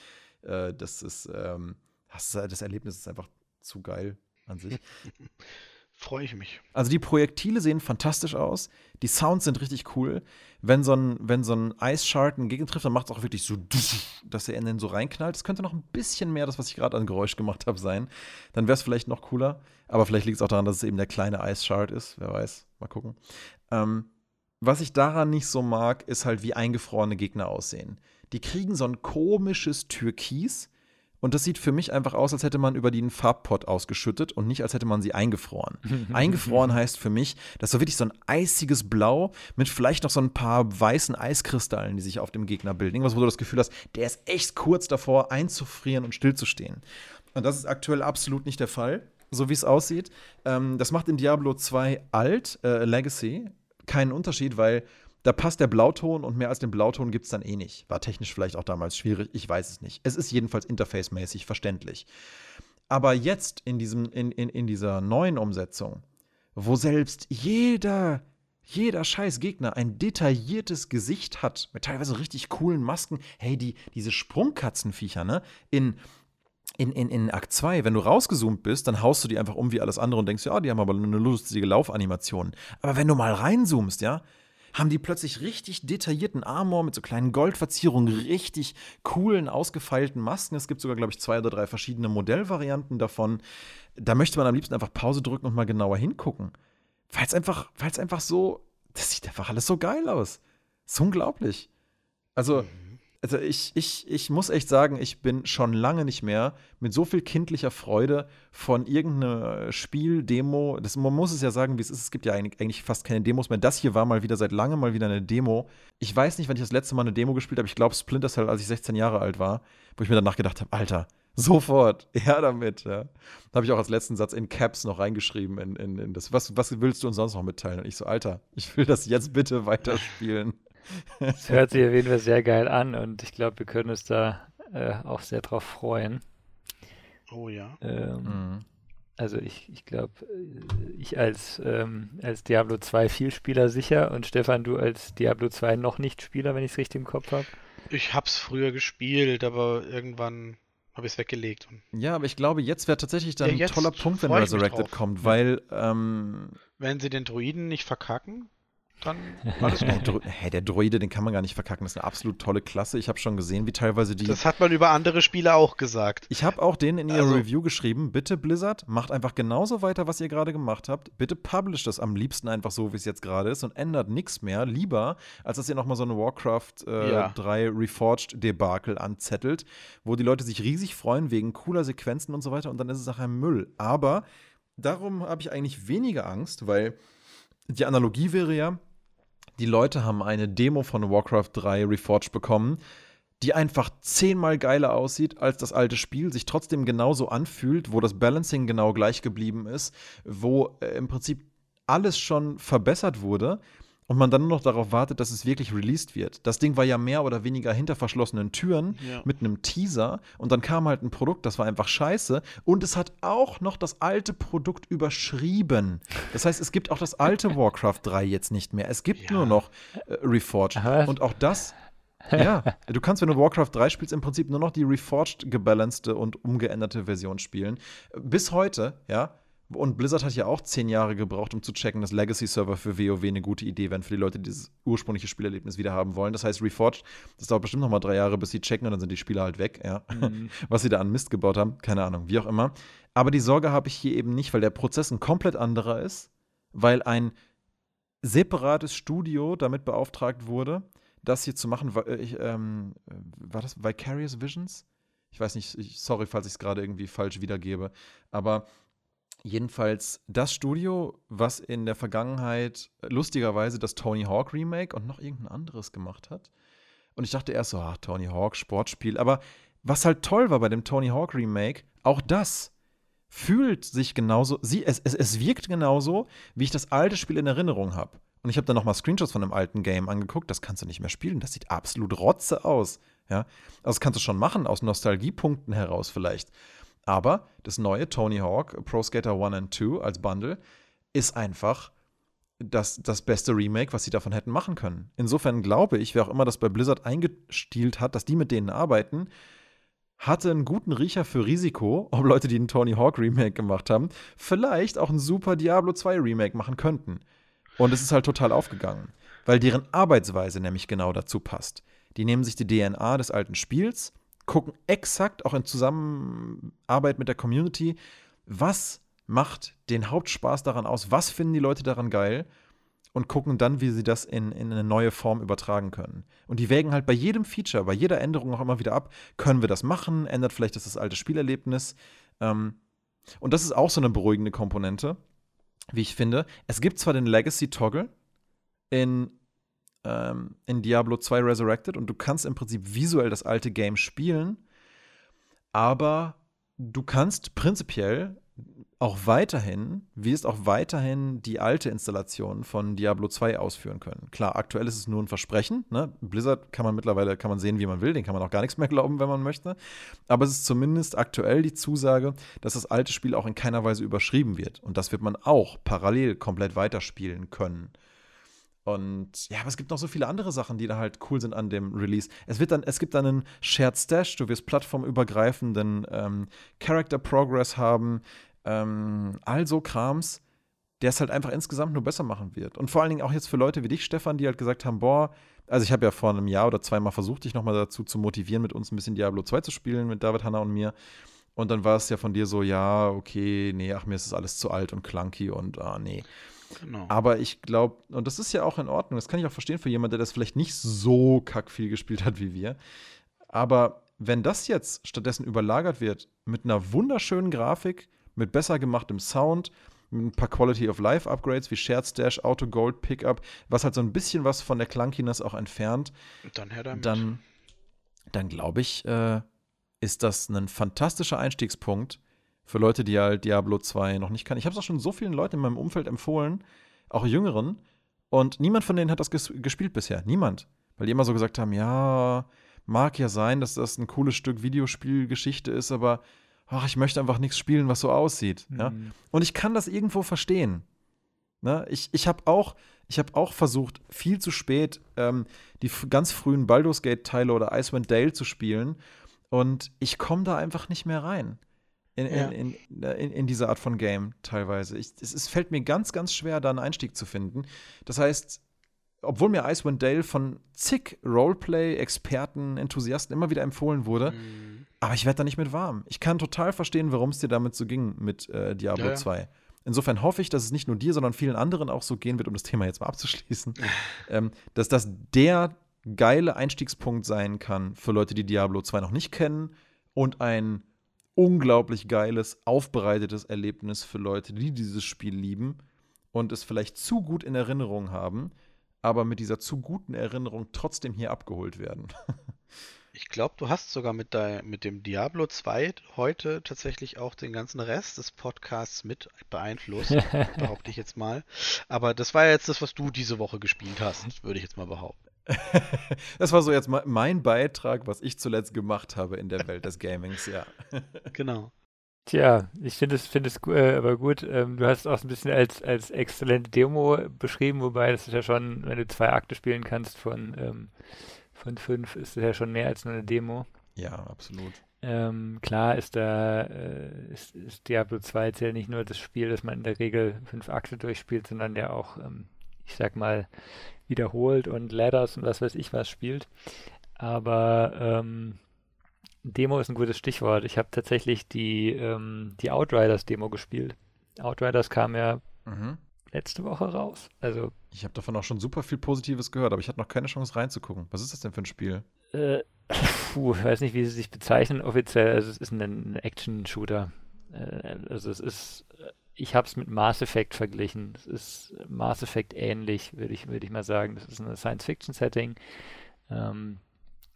Äh, das ist, ähm, das, das Erlebnis ist einfach zu geil an sich. Freue ich mich. Also die Projektile sehen fantastisch aus, die Sounds sind richtig cool. Wenn so ein, wenn so ein Shard einen Gegner trifft, dann macht es auch wirklich so, dass er in den so reinknallt. Es könnte noch ein bisschen mehr das, was ich gerade an Geräusch gemacht habe, sein. Dann wäre es vielleicht noch cooler. Aber vielleicht liegt es auch daran, dass es eben der kleine Shard ist. Wer weiß. Mal gucken. Ähm, was ich daran nicht so mag, ist halt, wie eingefrorene Gegner aussehen. Die kriegen so ein komisches Türkis. Und das sieht für mich einfach aus, als hätte man über die einen Farbpott ausgeschüttet und nicht, als hätte man sie eingefroren. eingefroren heißt für mich, das ist so wirklich so ein eisiges Blau mit vielleicht noch so ein paar weißen Eiskristallen, die sich auf dem Gegner bilden. Irgendwas, wo du das Gefühl hast, der ist echt kurz davor, einzufrieren und stillzustehen. Und das ist aktuell absolut nicht der Fall, so wie es aussieht. Ähm, das macht in Diablo 2 alt, äh, Legacy, keinen Unterschied, weil da passt der Blauton und mehr als den Blauton gibt es dann eh nicht. War technisch vielleicht auch damals schwierig, ich weiß es nicht. Es ist jedenfalls interfacemäßig verständlich. Aber jetzt in, diesem, in, in, in dieser neuen Umsetzung, wo selbst jeder, jeder scheiß Gegner ein detailliertes Gesicht hat, mit teilweise richtig coolen Masken, hey, die, diese Sprungkatzenviecher, ne? In, in, in, in Akt 2, wenn du rausgezoomt bist, dann haust du die einfach um wie alles andere und denkst, ja, die haben aber eine lustige Laufanimation. Aber wenn du mal reinzoomst, ja, haben die plötzlich richtig detaillierten Armor mit so kleinen Goldverzierungen, richtig coolen, ausgefeilten Masken. Es gibt sogar, glaube ich, zwei oder drei verschiedene Modellvarianten davon. Da möchte man am liebsten einfach Pause drücken und mal genauer hingucken. Weil es einfach, einfach so, das sieht einfach alles so geil aus. ist unglaublich. Also, also ich, ich, ich muss echt sagen, ich bin schon lange nicht mehr mit so viel kindlicher Freude von irgendeiner Spieldemo, man muss es ja sagen, wie es ist, es gibt ja eigentlich, fast keine Demos mehr. Das hier war mal wieder seit langem mal wieder eine Demo. Ich weiß nicht, wann ich das letzte Mal eine Demo gespielt habe. Ich glaube Splinter Cell, als ich 16 Jahre alt war, wo ich mir danach gedacht habe, Alter, sofort, her damit. Ja. Da habe ich auch als letzten Satz in Caps noch reingeschrieben in, in, in das. Was, was willst du uns sonst noch mitteilen? Und ich so, Alter, ich will das jetzt bitte weiterspielen. Es hört sich auf jeden Fall sehr geil an und ich glaube, wir können uns da äh, auch sehr drauf freuen. Oh ja. Ähm, Mhm. Also ich, ich glaube, ich als, ähm, als Diablo 2 Vielspieler sicher und Stefan, du als Diablo 2 noch nicht Spieler, wenn ich es richtig im Kopf habe. Ich hab's früher gespielt, aber irgendwann habe ich es weggelegt. Und Ja, aber ich glaube, jetzt wäre tatsächlich dann Ja, ein toller Punkt, wenn Resurrected kommt, weil ähm, wenn sie den Druiden nicht verkacken, dann alles der, gut. Hä, der Droide, den kann man gar nicht verkacken. Das ist eine absolut tolle Klasse. Ich habe schon gesehen, wie teilweise die. Das hat man über andere Spiele auch gesagt. ich habe auch denen in ihrer Also- Review geschrieben, bitte Blizzard, macht einfach genauso weiter, was ihr gerade gemacht habt. Bitte publish das am liebsten einfach so, wie es jetzt gerade ist und ändert nichts mehr. Lieber, als dass ihr nochmal so eine Warcraft äh, Ja. 3 Reforged-Debakel anzettelt, wo die Leute sich riesig freuen wegen cooler Sequenzen und so weiter und dann ist es nachher Müll. Aber darum habe ich eigentlich weniger Angst, weil die Analogie wäre ja, die Leute haben eine Demo von Warcraft 3 Reforged bekommen, die einfach zehnmal geiler aussieht als das alte Spiel, sich trotzdem genauso anfühlt, wo das Balancing genau gleich geblieben ist, wo äh, im Prinzip alles schon verbessert wurde und man dann nur noch darauf wartet, dass es wirklich released wird. Das Ding war ja mehr oder weniger hinter verschlossenen Türen Ja. mit einem Teaser und dann kam halt ein Produkt, das war einfach scheiße und es hat auch noch das alte Produkt überschrieben. Das heißt, es gibt auch das alte Warcraft 3 jetzt nicht mehr. Es gibt Ja. nur noch äh, Reforged Was? und auch das ja, du kannst, wenn du Warcraft 3 spielst, im Prinzip nur noch die reforged, gebalancete und umgeänderte Version spielen. Bis heute, ja. Und Blizzard hat ja auch zehn Jahre gebraucht, um zu checken, dass Legacy-Server für WoW eine gute Idee wären für die Leute, die dieses ursprüngliche Spielerlebnis wieder haben wollen. Das heißt, Reforged, das dauert bestimmt noch mal drei Jahre, bis sie checken und dann sind die Spieler halt weg, ja. Was sie da an Mist gebaut haben, keine Ahnung, wie auch immer. Aber die Sorge habe ich hier eben nicht, weil der Prozess ein komplett anderer ist, weil ein separates Studio damit beauftragt wurde, das hier zu machen. Wa- äh, Ich, ähm, war das Vicarious Visions? Ich weiß nicht, ich, sorry, falls ich es gerade irgendwie falsch wiedergebe. Aber jedenfalls das Studio, was in der Vergangenheit lustigerweise das Tony Hawk Remake und noch irgendein anderes gemacht hat. Und ich dachte erst so, ach, Tony Hawk, Sportspiel. Aber was halt toll war bei dem Tony Hawk Remake, auch das fühlt sich genauso, sie, es, es, es wirkt genauso, wie ich das alte Spiel in Erinnerung habe. Und ich habe dann nochmal Screenshots von dem alten Game angeguckt, das kannst du nicht mehr spielen, das sieht absolut rotze aus. Ja? Also das kannst du schon machen, aus Nostalgiepunkten heraus vielleicht. Aber das neue Tony Hawk Pro Skater 1 und 2 als Bundle ist einfach das, das beste Remake, was sie davon hätten machen können. Insofern glaube ich, wer auch immer das bei Blizzard eingestielt hat, dass die mit denen arbeiten, hatte einen guten Riecher für Risiko, ob Leute, die einen Tony Hawk Remake gemacht haben, vielleicht auch ein super Diablo 2 Remake machen könnten. Und es ist halt total aufgegangen, weil deren Arbeitsweise nämlich genau dazu passt. Die nehmen sich die DNA des alten Spiels, gucken exakt auch in Zusammenarbeit mit der Community, was macht den Hauptspaß daran aus, was finden die Leute daran geil und gucken dann, wie sie das in, in eine neue Form übertragen können. Und die wägen halt bei jedem Feature, bei jeder Änderung auch immer wieder ab, können wir das machen, ändert vielleicht das, das alte Spielerlebnis. Ähm, und das ist auch so eine beruhigende Komponente, wie ich finde. Es gibt zwar den Legacy-Toggle in, ähm, in Diablo 2 Resurrected und du kannst im Prinzip visuell das alte Game spielen, aber du kannst prinzipiell auch weiterhin, wirst auch weiterhin die alte Installation von Diablo 2 ausführen können. Klar, aktuell ist es nur ein Versprechen. Ne? Blizzard kann man mittlerweile kann man sehen, wie man will, den kann man auch gar nichts mehr glauben, wenn man möchte. Aber es ist zumindest aktuell die Zusage, dass das alte Spiel auch in keiner Weise überschrieben wird. Und das wird man auch parallel komplett weiterspielen können. Und ja, aber es gibt noch so viele andere Sachen, die da halt cool sind an dem Release. Es wird dann, es gibt dann einen Shared Stash, du wirst plattformübergreifenden ähm, Character Progress haben ähm, all so Krams, der es halt einfach insgesamt nur besser machen wird. Und vor allen Dingen auch jetzt für Leute wie dich, Stefan, die halt gesagt haben, boah, also ich habe ja vor einem Jahr oder zweimal versucht, dich nochmal dazu zu motivieren, mit uns ein bisschen Diablo 2 zu spielen, mit David, Hanna und mir. Und dann war es ja von dir so, ja, okay, nee, ach, mir ist das alles zu alt und clunky und ah, nee. Genau. Aber ich glaube, und das ist ja auch in Ordnung, das kann ich auch verstehen für jemanden, der das vielleicht nicht so kack viel gespielt hat wie wir. Aber wenn das jetzt stattdessen überlagert wird mit einer wunderschönen Grafik, mit besser gemachtem Sound, mit ein paar Quality of Life Upgrades wie Shared Stash, Auto Gold Pickup, was halt so ein bisschen was von der Clunkiness auch entfernt. Dann. Dann, dann glaube ich, äh, ist das ein fantastischer Einstiegspunkt für Leute, die halt Diablo 2 noch nicht kann. Ich habe es auch schon so vielen Leuten in meinem Umfeld empfohlen, auch Jüngeren, und niemand von denen hat das ges gespielt bisher. Niemand. Weil die immer so gesagt haben, ja, mag ja sein, dass das ein cooles Stück Videospielgeschichte ist, aber ach, ich möchte einfach nichts spielen, was so aussieht. Mhm. Ja? Und ich kann das irgendwo verstehen. Ne? Ich, ich habe auch, hab auch versucht, viel zu spät ähm, die ganz frühen Baldur's Gate-Teile oder Icewind Dale zu spielen. Und ich komme da einfach nicht mehr rein. In, ja. in, in, in, in, diese Art von Game teilweise. Ich, es, es fällt mir ganz, ganz schwer, da einen Einstieg zu finden. Das heißt, obwohl mir Icewind Dale von zig Roleplay-Experten, Enthusiasten immer wieder empfohlen wurde, mhm aber ich werde da nicht mit warm. Ich kann total verstehen, warum es dir damit so ging mit äh, Diablo ja. 2. Insofern hoffe ich, dass es nicht nur dir, sondern vielen anderen auch so gehen wird, um das Thema jetzt mal abzuschließen, ähm, dass das der geile Einstiegspunkt sein kann für Leute, die Diablo 2 noch nicht kennen und ein unglaublich geiles, aufbereitetes Erlebnis für Leute, die dieses Spiel lieben und es vielleicht zu gut in Erinnerung haben, aber mit dieser zu guten Erinnerung trotzdem hier abgeholt werden. Ich glaube, du hast sogar mit, dein, mit dem Diablo 2 heute tatsächlich auch den ganzen Rest des Podcasts mit beeinflusst, behaupte ich jetzt mal. Aber das war ja jetzt das, was du diese Woche gespielt hast, würde ich jetzt mal behaupten. das war so jetzt mein Beitrag, was ich zuletzt gemacht habe in der Welt des Gamings, ja. genau. Tja, ich finde es, find es äh, aber gut. Ähm, du hast es auch ein bisschen als, als exzellente Demo beschrieben, wobei das ist ja schon, wenn du zwei Akte spielen kannst von ähm, von fünf ist ja schon mehr als nur eine Demo. Ja, absolut. Ähm, klar ist da äh, ist, ist Diablo 2 jetzt ja nicht nur das Spiel, das man in der Regel fünf Akte durchspielt, sondern ja auch, ähm, ich sag mal, wiederholt und Ladders und was weiß ich was spielt. Aber ähm, Demo ist ein gutes Stichwort. Ich habe tatsächlich die, ähm, die Outriders-Demo gespielt. Outriders kam ja mhm letzte Woche raus. Also ich habe davon auch schon super viel Positives gehört, aber ich hatte noch keine Chance reinzugucken. Was ist das denn für ein Spiel? Äh, puh, ich weiß nicht, wie sie sich bezeichnen offiziell. Also es ist ein, Action-Shooter. Äh, also es ist, ich habe es mit Mass Effect verglichen. Es ist Mass Effect ähnlich, würde ich, würde ich mal sagen. Das ist ein Science-Fiction-Setting. Ähm,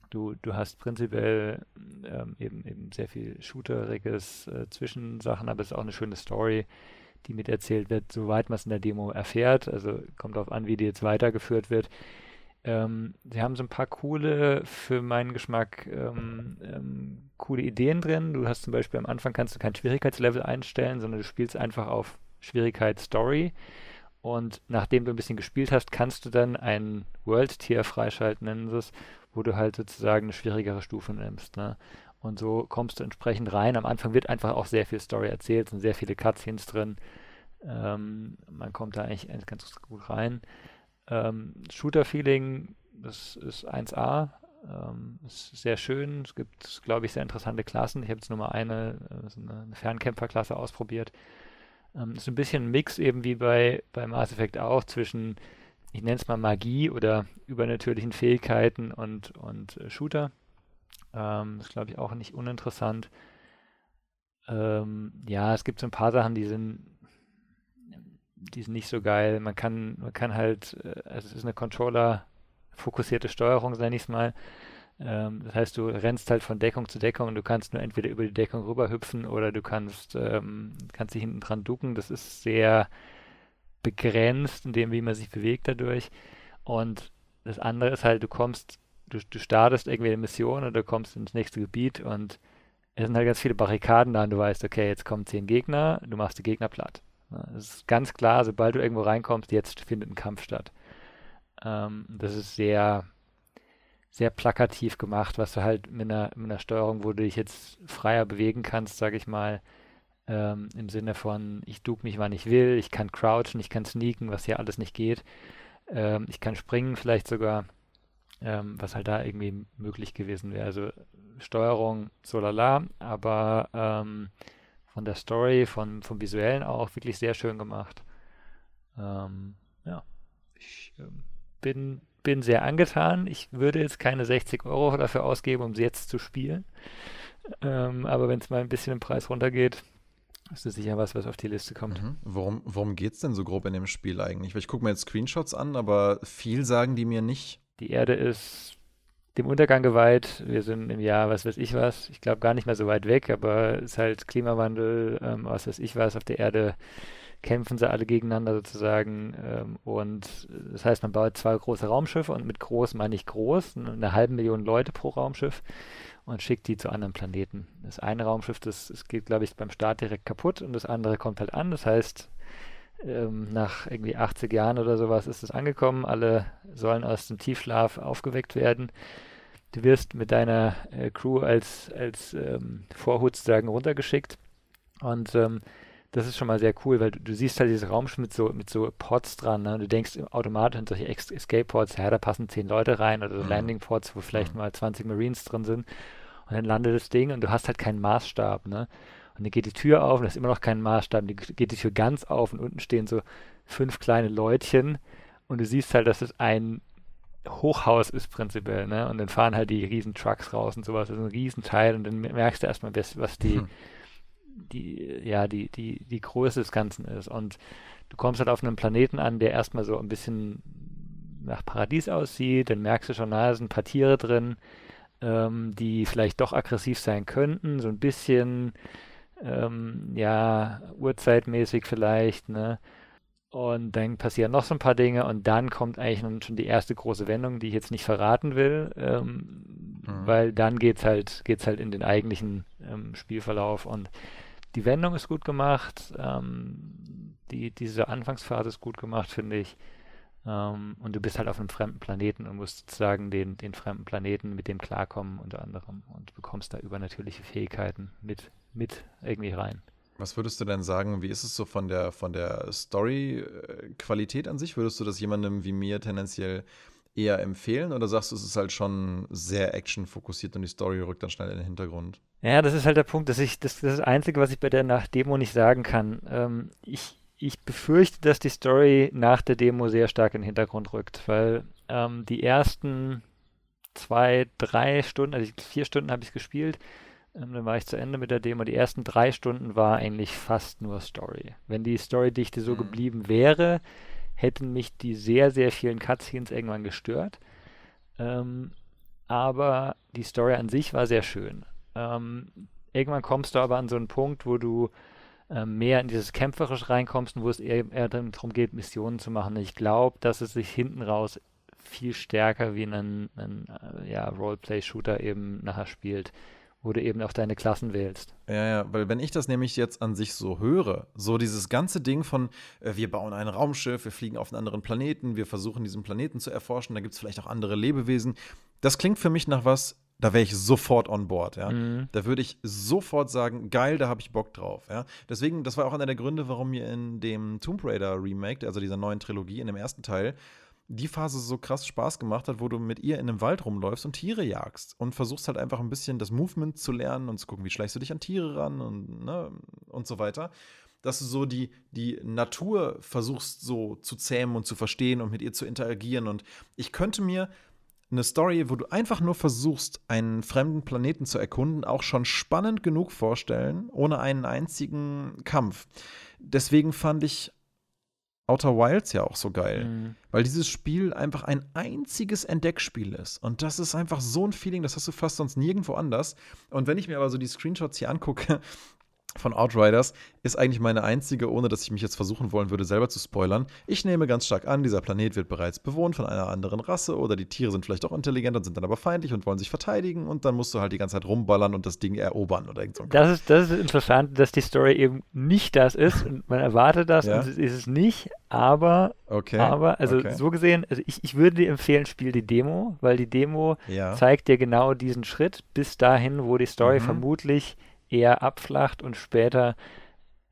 du, du hast prinzipiell ähm, eben, eben sehr viel Shooteriges äh, Zwischensachen, aber es ist auch eine schöne Story, die miterzählt wird, soweit man es in der Demo erfährt. Also kommt darauf an, wie die jetzt weitergeführt wird. Ähm, sie haben so ein paar coole, für meinen Geschmack, ähm, ähm, coole Ideen drin. Du hast zum Beispiel am Anfang kannst du kein Schwierigkeitslevel einstellen, sondern du spielst einfach auf Schwierigkeit Story. Und nachdem du ein bisschen gespielt hast, kannst du dann ein World Tier freischalten, nennen sie es, wo du halt sozusagen eine schwierigere Stufe nimmst. Ne? Und so kommst du entsprechend rein. Am Anfang wird einfach auch sehr viel Story erzählt, sind sehr viele Cutscenes drin. Ähm, man kommt da eigentlich ganz gut rein. Ähm, Shooter-Feeling, das ist 1A. Ähm, ist sehr schön. Es gibt, glaube ich, sehr interessante Klassen. Ich habe jetzt nur mal eine, also eine Fernkämpferklasse ausprobiert. Ähm, ist ein bisschen ein Mix eben wie bei, bei Mass Effect auch zwischen ich nenne es mal Magie oder übernatürlichen Fähigkeiten und, und äh, Shooter. Ähm, ist, glaube ich, auch nicht uninteressant. Ähm, ja, es gibt so ein paar Sachen, die sind, die sind nicht so geil. Man kann, man kann halt, äh, also es ist eine Controller-fokussierte Steuerung, nenne ich mal. Ähm, das heißt, du rennst halt von Deckung zu Deckung und du kannst nur entweder über die Deckung rüberhüpfen oder du kannst, ähm, kannst dich hinten dran ducken. Das ist sehr, begrenzt in dem, wie man sich bewegt dadurch. Und das andere ist halt, du kommst, du, du startest irgendwie eine Mission oder du kommst ins nächste Gebiet und es sind halt ganz viele Barrikaden da und du weißt, okay, jetzt kommen zehn Gegner, du machst die Gegner platt. Es ist ganz klar, sobald du irgendwo reinkommst, jetzt findet ein Kampf statt. Ähm, das ist sehr, sehr plakativ gemacht, was du halt mit einer, mit einer Steuerung, wo du dich jetzt freier bewegen kannst, sage ich mal, ähm, Im Sinne von, ich duke mich, wann ich will, ich kann crouchen, ich kann sneaken, was hier alles nicht geht. Ähm, ich kann springen vielleicht sogar, ähm, was halt da irgendwie möglich gewesen wäre. Also Steuerung so lala, aber ähm, von der Story, von, vom Visuellen auch wirklich sehr schön gemacht. Ähm, ja, ich ähm, bin, bin sehr angetan. Ich würde jetzt keine 60 Euro dafür ausgeben, um sie jetzt zu spielen. aber wenn es mal ein bisschen im Preis runtergeht, das ist sicher was, was auf die Liste kommt. Mhm. Worum, worum geht es denn so grob in dem Spiel eigentlich? Weil ich gucke mir jetzt Screenshots an, aber viel sagen die mir nicht. Die Erde ist dem Untergang geweiht. Wir sind im Jahr, was weiß ich was. Ich glaube gar nicht mehr so weit weg, aber es ist halt Klimawandel, ähm, was weiß ich was. Auf der Erde kämpfen sie alle gegeneinander sozusagen. Ähm, und das heißt, man baut zwei große Raumschiffe und mit groß meine ich groß, eine halbe Million Leute pro Raumschiff und schickt die zu anderen Planeten. Das eine Raumschiff, das, das geht, glaube ich, beim Start direkt kaputt und das andere kommt halt an. Das heißt, ähm, nach irgendwie 80 Jahren oder sowas ist es angekommen. Alle sollen aus dem Tiefschlaf aufgeweckt werden. Du wirst mit deiner äh, Crew als, als ähm, Vorhut sozusagen runtergeschickt. Und ähm, das ist schon mal sehr cool, weil du, du siehst halt dieses Raumschiff mit so, mit so Pods dran. Ne? Du denkst automatisch an solche Escape-Pods, ja, da passen zehn Leute rein oder so mhm. Landing-Pods, wo vielleicht mhm. mal 20 Marines drin sind. Und dann landet das Ding und du hast halt keinen Maßstab, ne? Und dann geht die Tür auf und da ist immer noch kein Maßstab. Und dann geht die Tür ganz auf und unten stehen so fünf kleine Leutchen und du siehst halt, dass es ein Hochhaus ist prinzipiell, ne? Und dann fahren halt die riesen Trucks raus und sowas. Das ist ein Riesenteil und dann merkst du erstmal, was die, hm. die, ja, die, die, die Größe des Ganzen ist. Und du kommst halt auf einem Planeten an, der erstmal so ein bisschen nach Paradies aussieht, dann merkst du schon, da sind ein paar Tiere drin, ähm, die vielleicht doch aggressiv sein könnten, so ein bisschen, ähm, ja, urzeitmäßig vielleicht, ne? Und dann passieren noch so ein paar Dinge und dann kommt eigentlich schon die erste große Wendung, die ich jetzt nicht verraten will, ähm, mhm. weil dann geht's halt, geht's halt in den eigentlichen ähm, Spielverlauf und die Wendung ist gut gemacht, ähm, die, diese Anfangsphase ist gut gemacht, finde ich. Ähm, und du bist halt auf einem fremden Planeten und musst sozusagen den, den fremden Planeten mit dem klarkommen unter anderem und bekommst da übernatürliche Fähigkeiten mit, mit irgendwie rein. Was würdest du denn sagen, wie ist es so von der, von der Story-Qualität an sich? Würdest du das jemandem wie mir tendenziell eher empfehlen oder sagst du, es ist halt schon sehr actionfokussiert und die Story rückt dann schnell in den Hintergrund? Ja, das ist halt der Punkt, dass ich, das, das ist das Einzige, was ich bei der Nach-Demo nicht sagen kann. Ähm, ich, ich befürchte, dass die Story nach der Demo sehr stark in den Hintergrund rückt, weil ähm, die ersten zwei, drei Stunden, also vier Stunden habe ich gespielt. Ähm, dann war ich zu Ende mit der Demo. Die ersten drei Stunden war eigentlich fast nur Story. Wenn die Storydichte so mhm. geblieben wäre, hätten mich die sehr, sehr vielen Cutscenes irgendwann gestört. Ähm, aber die Story an sich war sehr schön. Ähm, irgendwann kommst du aber an so einen Punkt, wo du äh, mehr in dieses Kämpferisch reinkommst und wo es eher, eher darum geht, Missionen zu machen. Ich glaube, dass es sich hinten raus viel stärker wie ein, ein äh, ja, Roleplay-Shooter eben nachher spielt, wo du eben auch deine Klassen wählst. Ja, ja, weil wenn ich das nämlich jetzt an sich so höre, so dieses ganze Ding von, äh, wir bauen ein Raumschiff, wir fliegen auf einen anderen Planeten, wir versuchen diesen Planeten zu erforschen, da gibt es vielleicht auch andere Lebewesen, das klingt für mich nach was, da wäre ich sofort on board, ja. Mhm. Da würde ich sofort sagen, geil, da habe ich Bock drauf, ja. Deswegen, das war auch einer der Gründe, warum mir in dem Tomb Raider Remake, also dieser neuen Trilogie, in dem ersten Teil, die Phase so krass Spaß gemacht hat, wo du mit ihr in einem Wald rumläufst und Tiere jagst und versuchst halt einfach ein bisschen das Movement zu lernen und zu gucken, wie schleichst du dich an Tiere ran und, ne, und so weiter. Dass du so die, die Natur versuchst so zu zähmen und zu verstehen und mit ihr zu interagieren. Und ich könnte mir eine Story, wo du einfach nur versuchst, einen fremden Planeten zu erkunden, auch schon spannend genug vorstellen, ohne einen einzigen Kampf. Deswegen fand ich Outer Wilds ja auch so geil, mhm. weil dieses Spiel einfach ein einziges Entdeckspiel ist. Und das ist einfach so ein Feeling, das hast du fast sonst nirgendwo anders. Und wenn ich mir aber so die Screenshots hier angucke, von Outriders ist eigentlich meine einzige, ohne dass ich mich jetzt versuchen wollen würde, selber zu spoilern. Ich nehme ganz stark an, dieser Planet wird bereits bewohnt von einer anderen Rasse oder die Tiere sind vielleicht auch intelligent und sind dann aber feindlich und wollen sich verteidigen und dann musst du halt die ganze Zeit rumballern und das Ding erobern oder irgend so. Das ist, das ist interessant, dass die Story eben nicht das ist und man erwartet das ja? und es ist es nicht, aber, okay. aber also okay. so gesehen, also ich, ich würde dir empfehlen, spiel die Demo, weil die Demo ja. zeigt dir genau diesen Schritt bis dahin, wo die Story mhm. vermutlich eher abflacht und später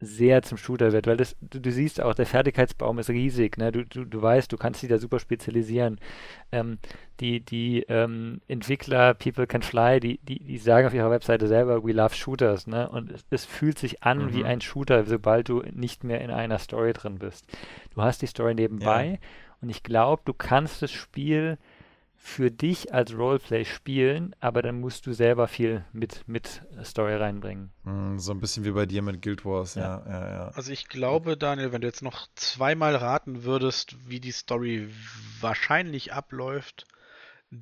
sehr zum Shooter wird, weil das, du, du, siehst auch, der Fertigkeitsbaum ist riesig, ne? du, du, du weißt, du kannst dich da super spezialisieren. Ähm, die die ähm, Entwickler People Can Fly, die, die, die sagen auf ihrer Webseite selber, we love shooters, ne? und es, es fühlt sich an mhm. wie ein Shooter, sobald du nicht mehr in einer Story drin bist. Du hast die Story nebenbei ja. und ich glaube, du kannst das Spiel für dich als Roleplay spielen, aber dann musst du selber viel mit, mit Story reinbringen. Mm, so ein bisschen wie bei dir mit Guild Wars, ja. ja, ja, ja. Also ich glaube, Daniel, wenn du jetzt noch zweimal raten würdest, wie die Story wahrscheinlich abläuft,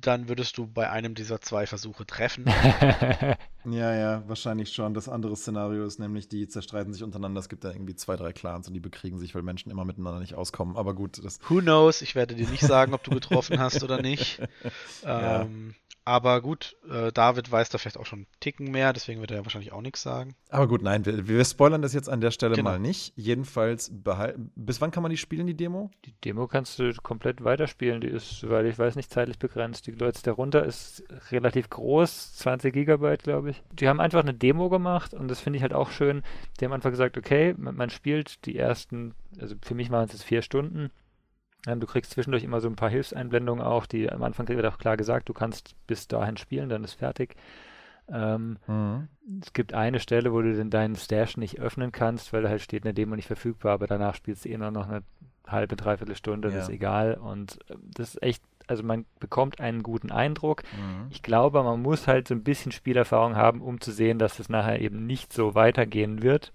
dann würdest du bei einem dieser zwei Versuche treffen. ja, ja, wahrscheinlich schon. Das andere Szenario ist nämlich, die zerstreiten sich untereinander. Es gibt da irgendwie zwei, drei Clans und die bekriegen sich, weil Menschen immer miteinander nicht auskommen. Aber gut, das. Who knows? Ich werde dir nicht sagen, ob du getroffen hast oder nicht. ja. Ähm, aber gut, äh, David weiß da vielleicht auch schon einen Ticken mehr, deswegen wird er ja wahrscheinlich auch nichts sagen. Aber gut, nein, wir, wir spoilern das jetzt an der Stelle genau. mal nicht. Jedenfalls, bis wann kann man die spielen, die Demo? Die Demo kannst du komplett weiterspielen. Die ist, weil ich weiß nicht, zeitlich begrenzt. Die Leute darunter ist relativ groß, 20 Gigabyte, glaube ich. Die haben einfach eine Demo gemacht und das finde ich halt auch schön. Die haben einfach gesagt, okay, man, man spielt die ersten, also für mich waren es jetzt vier Stunden ähm, du kriegst zwischendurch immer so ein paar Hilfseinblendungen auch, die am Anfang wird auch klar gesagt, du kannst bis dahin spielen, dann ist fertig. Ähm, mhm. Es gibt eine Stelle, wo du den, deinen Stash nicht öffnen kannst, weil da halt steht eine Demo nicht verfügbar, aber danach spielst du eh nur noch eine halbe, dreiviertel Stunde, ja. das ist egal. Und äh, das ist echt, also man bekommt einen guten Eindruck. Mhm. Ich glaube, man muss halt so ein bisschen Spielerfahrung haben, um zu sehen, dass es nachher eben nicht so weitergehen wird.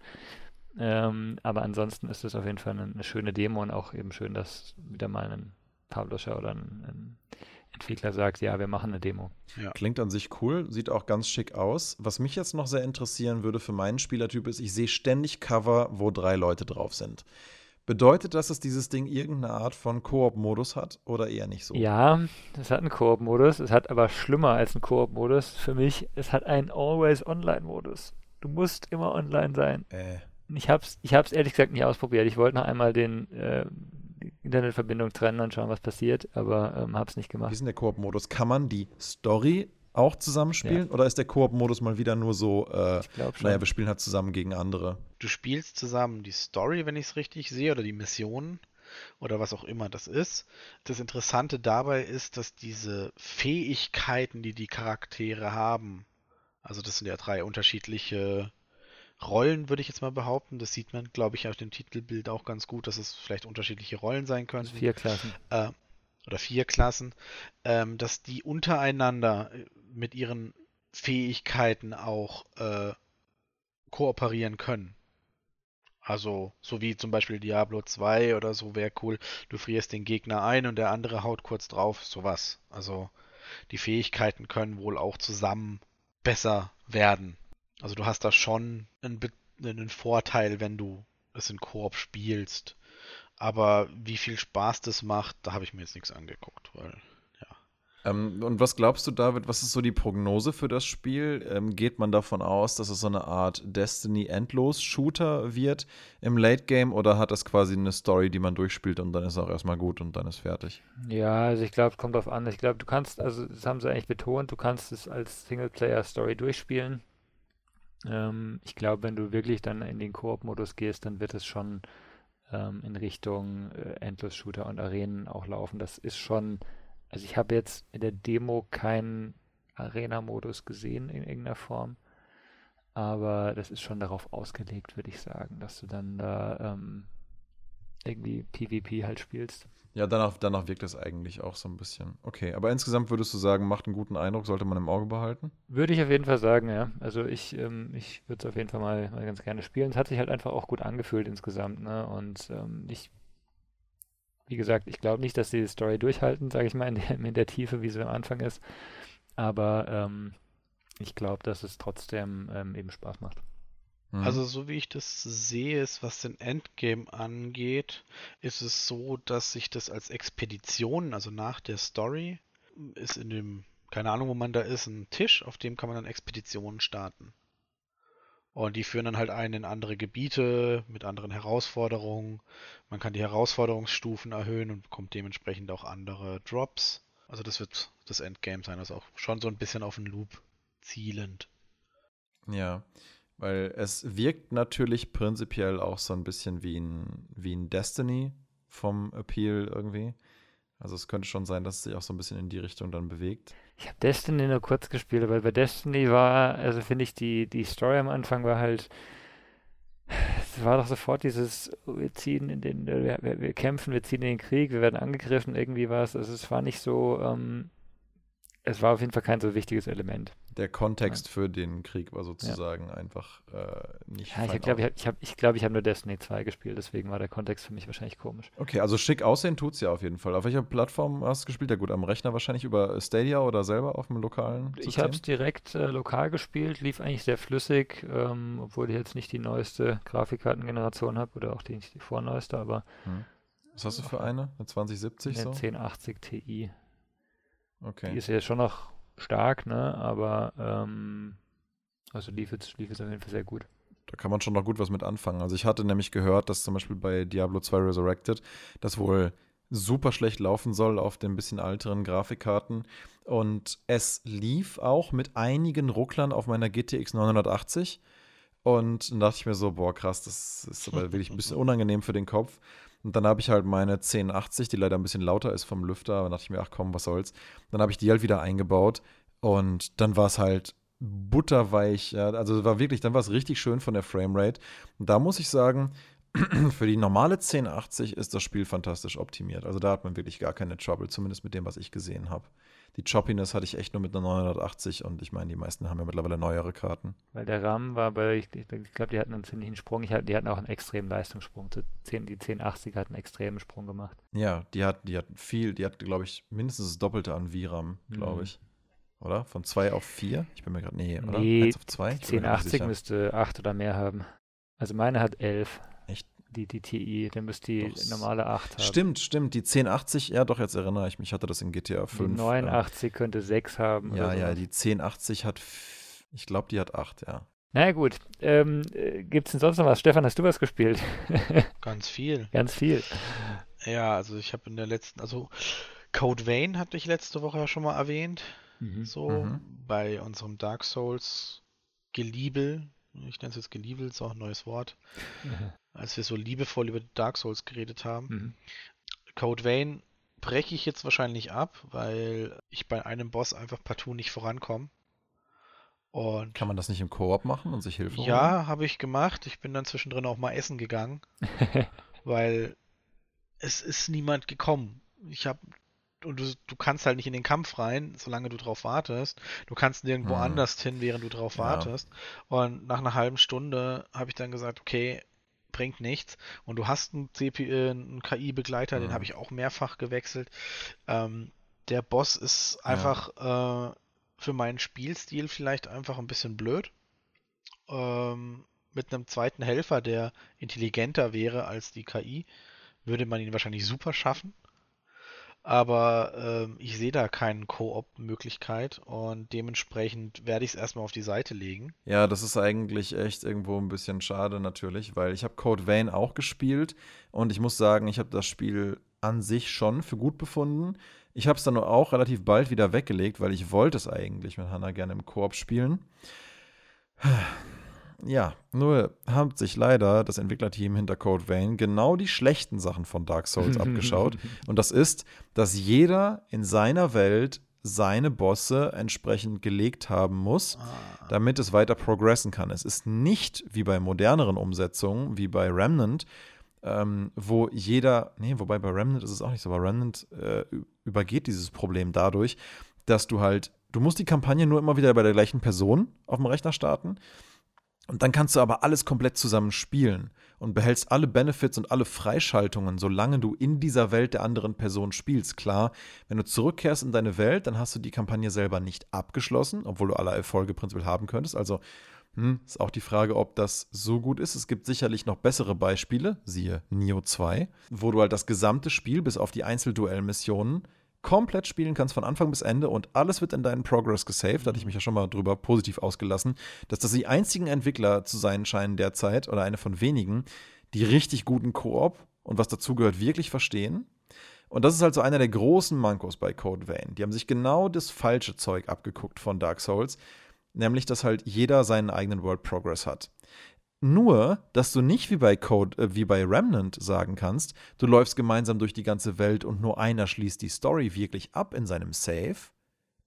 Ähm, aber ansonsten ist es auf jeden Fall eine, eine, schöne Demo und auch eben schön, dass wieder mal ein Publisher oder ein, ein Entwickler sagt, ja, wir machen eine Demo. Ja. Klingt an sich cool, sieht auch ganz schick aus. Was mich jetzt noch sehr interessieren würde für meinen Spielertyp ist, ich sehe ständig Cover, wo drei Leute drauf sind. Bedeutet das, dass dieses Ding irgendeine Art von Koop-Modus hat oder eher nicht so? Ja, es hat einen Koop-Modus. Es hat aber schlimmer als einen Koop-Modus für mich. Es hat einen Always-Online-Modus. Du musst immer online sein. Äh. Ich habe es ich hab's ehrlich gesagt nicht ausprobiert. Ich wollte noch einmal den, äh, die Internetverbindung trennen und schauen, was passiert, aber ähm, habe es nicht gemacht. Wie ist denn der Koop-Modus? Kann man die Story auch zusammenspielen? Ja. Oder ist der Koop-Modus mal wieder nur so, äh, naja, wir spielen halt zusammen gegen andere? Du spielst zusammen die Story, wenn ich es richtig sehe, oder die Missionen oder was auch immer das ist. Das Interessante dabei ist, dass diese Fähigkeiten, die die Charaktere haben, also das sind ja drei unterschiedliche Rollen, würde ich jetzt mal behaupten. Das sieht man, glaube ich, auf dem Titelbild auch ganz gut, dass es vielleicht unterschiedliche Rollen sein können. Vier Klassen. Äh, oder vier Klassen, ähm, dass die untereinander äh, mit ihren Fähigkeiten auch äh, kooperieren können. Also, so wie zum Beispiel Diablo 2 oder so wäre cool. Du frierst den Gegner ein und der andere haut kurz drauf. Sowas. Also, die Fähigkeiten können wohl auch zusammen besser werden. Also, du hast da schon einen, einen Vorteil, wenn du es in Koop spielst. Aber wie viel Spaß das macht, da habe ich mir jetzt nichts angeguckt, weil ähm, und was glaubst du, David, was ist so die Prognose für das Spiel? Ähm, geht man davon aus, dass es so eine Art Destiny-Endlos-Shooter wird im Late Game oder hat das quasi eine Story, die man durchspielt und dann ist auch erstmal gut und dann ist fertig? Ja, also ich glaube, kommt drauf an. Ich glaube, du kannst, also das haben sie eigentlich betont, du kannst es als Singleplayer-Story durchspielen. Ähm, ich glaube, wenn du wirklich dann in den Koop-Modus gehst, dann wird es schon ähm, in Richtung äh, Endlos-Shooter und Arenen auch laufen. Das ist schon also ich habe jetzt in der Demo keinen Arena-Modus gesehen in irgendeiner Form. Aber das ist schon darauf ausgelegt, würde ich sagen, dass du dann da ähm, irgendwie PvP halt spielst. Ja, danach, danach wirkt das eigentlich auch so ein bisschen. Okay, aber insgesamt würdest du sagen, macht einen guten Eindruck, sollte man im Auge behalten? Würde ich auf jeden Fall sagen, ja. Also ich, ähm, ich würde es auf jeden Fall mal, mal, ganz gerne spielen. Es hat sich halt einfach auch gut angefühlt insgesamt, ne? Und ähm, ich wie gesagt, ich glaube nicht, dass die Story durchhalten, sage ich mal, in der, in der, Tiefe, wie sie am Anfang ist. Aber ähm, ich glaube, dass es trotzdem ähm, eben Spaß macht. Mhm. Also so wie ich das sehe, ist, was den Endgame angeht, ist es so, dass sich das als Expedition, also nach der Story, ist in dem, keine Ahnung, wo man da ist, ein Tisch, auf dem kann man dann Expeditionen starten. Und die führen dann halt ein in andere Gebiete mit anderen Herausforderungen. Man kann die Herausforderungsstufen erhöhen und bekommt dementsprechend auch andere Drops. Also das wird das Endgame sein, also auch schon so ein bisschen auf den Loop zielend. Ja, weil es wirkt natürlich prinzipiell auch so ein bisschen wie ein, wie ein Destiny vom Appeal irgendwie. Also es könnte schon sein, dass es sich auch so ein bisschen in die Richtung dann bewegt. Ich habe Destiny nur kurz gespielt, weil bei Destiny war, also finde ich, die, die Story am Anfang war halt, es war doch sofort dieses, wir ziehen in den, wir, wir, kämpfen, wir ziehen in den Krieg, wir werden angegriffen, irgendwie was. Also es war nicht so, ähm, es war auf jeden Fall kein so wichtiges Element. Der Kontext ja. für den Krieg war sozusagen ja. einfach äh, nicht. Ja, ich glaube, ich habe ich glaub, ich hab nur Destiny 2 gespielt, deswegen war der Kontext für mich wahrscheinlich komisch. Okay, also schick aussehen tut es ja auf jeden Fall. Auf welcher Plattform hast du gespielt? Ja gut, am Rechner wahrscheinlich über Stadia oder selber auf dem lokalen System? Ich habe es direkt äh, lokal gespielt, lief eigentlich sehr flüssig, ähm, obwohl ich jetzt nicht die neueste Grafikkartengeneration habe oder auch die, nicht die vorneueste, aber. Hm. Was hast du für eine? Eine 2070 eine so? 1080 Ti. Okay. Die ist ja schon noch stark, ne? Aber ähm, also lief es, lief es auf jeden Fall sehr gut. Da kann man schon noch gut was mit anfangen. Also ich hatte nämlich gehört, dass zum Beispiel bei Diablo 2 Resurrected das wohl super schlecht laufen soll auf den bisschen älteren Grafikkarten. Und es lief auch mit einigen Rucklern auf meiner GTX 980. Und dann dachte ich mir so, boah, krass, das ist aber wirklich ein bisschen unangenehm für den Kopf. Und dann habe ich halt meine 1080, die leider ein bisschen lauter ist vom Lüfter. Aber dachte ich mir, ach komm, was soll's. Dann habe ich die halt wieder eingebaut. Und dann war es halt butterweich. Ja, also war wirklich, dann war es richtig schön von der Framerate. Und da muss ich sagen, für die normale 1080 ist das Spiel fantastisch optimiert. Also da hat man wirklich gar keine Trouble, zumindest mit dem, was ich gesehen habe. Die Choppiness hatte ich echt nur mit einer 980 und ich meine, die meisten haben ja mittlerweile neuere Karten. Weil der RAM war bei, ich, ich glaube, die hatten einen ziemlichen Sprung. Ich, die hatten auch einen extremen Leistungssprung. Die 1080 hat einen extremen Sprung gemacht. Ja, die hat, die hat viel, die hat, glaube ich, mindestens das Doppelte an VRAM, glaube mhm. ich. Oder? Von 2 auf 4? Ich bin mir gerade, nee, oder? Nee, 1 auf 2? 1080 müsste 8 oder mehr haben. Also meine hat 11 die, die TI, dann müsste die doch, normale 8 haben. Stimmt, stimmt. Die 1080, ja doch, jetzt erinnere ich mich, hatte das in GTA 5. Die 89 äh, könnte 6 haben. Ja, ja, die 1080 hat, ich glaube, die hat 8, ja. Na naja, gut. Ähm, äh, Gibt es denn sonst noch was? Stefan, hast du was gespielt? Ganz viel. Ganz viel. Ja, also ich habe in der letzten, also Code Vein hatte ich letzte Woche ja schon mal erwähnt. Mhm. So, mhm. bei unserem Dark Souls Geliebel. Ich nenne es jetzt Geliebel, ist auch ein neues Wort. Mhm als wir so liebevoll über Dark Souls geredet haben. Mhm. Code Vein breche ich jetzt wahrscheinlich ab, weil ich bei einem Boss einfach partout nicht vorankomme. Und Kann man das nicht im Koop machen und sich Hilfe holen? Ja, habe ich gemacht. Ich bin dann zwischendrin auch mal essen gegangen, weil es ist niemand gekommen. Ich habe und du, du kannst halt nicht in den Kampf rein, solange du drauf wartest. Du kannst nirgendwo Hm. anders hin, während du drauf Ja. wartest. Und nach einer halben Stunde habe ich dann gesagt, okay, bringt nichts. Und du hast einen, CP, äh, einen KI-Begleiter, den Hm. habe ich auch mehrfach gewechselt. Ähm, der Boss ist einfach äh, für meinen Spielstil vielleicht einfach ein bisschen blöd. Ähm, mit einem zweiten Helfer, der intelligenter wäre als die KI, würde man ihn wahrscheinlich super schaffen. Aber ähm, ich sehe da keine Koop-Möglichkeit und dementsprechend werde ich es erstmal auf die Seite legen. Ja, das ist eigentlich echt irgendwo ein bisschen schade natürlich, weil ich habe Code Vein auch gespielt und ich muss sagen, ich habe das Spiel an sich schon für gut befunden. Ich habe es dann auch relativ bald wieder weggelegt, weil ich wollte es eigentlich mit Hannah gerne im Koop spielen. Ja, nur hat sich leider das Entwicklerteam hinter Code Vein genau die schlechten Sachen von Dark Souls abgeschaut. Und das ist, dass jeder in seiner Welt seine Bosse entsprechend gelegt haben muss, damit es weiter progressen kann. Es ist nicht wie bei moderneren Umsetzungen, wie bei Remnant, ähm, wo jeder, nee, wobei bei Remnant ist es auch nicht so, aber Remnant äh, übergeht dieses Problem dadurch, dass du halt, du musst die Kampagne nur immer wieder bei der gleichen Person auf dem Rechner starten und dann kannst du aber alles komplett zusammen spielen und behältst alle Benefits und alle Freischaltungen, solange du in dieser Welt der anderen Person spielst. Klar, wenn du zurückkehrst in deine Welt, dann hast du die Kampagne selber nicht abgeschlossen, obwohl du alle Erfolge prinzipiell haben könntest. Also hm, ist auch die Frage, ob das so gut ist. Es gibt sicherlich noch bessere Beispiele, siehe Neo 2, wo du halt das gesamte Spiel bis auf die Einzelduellmissionen komplett spielen kannst von Anfang bis Ende und alles wird in deinen Progress gesaved. Da hatte ich mich ja schon mal drüber positiv ausgelassen, dass das die einzigen Entwickler zu sein scheinen derzeit oder eine von wenigen, die richtig guten Koop und was dazugehört wirklich verstehen. Und das ist halt so einer der großen Mankos bei Code Vein. Die haben sich genau das falsche Zeug abgeguckt von Dark Souls, nämlich dass halt jeder seinen eigenen World Progress hat. Nur, dass du nicht wie bei Code, äh, wie bei Remnant sagen kannst, du läufst gemeinsam durch die ganze Welt und nur einer schließt die Story wirklich ab in seinem Save,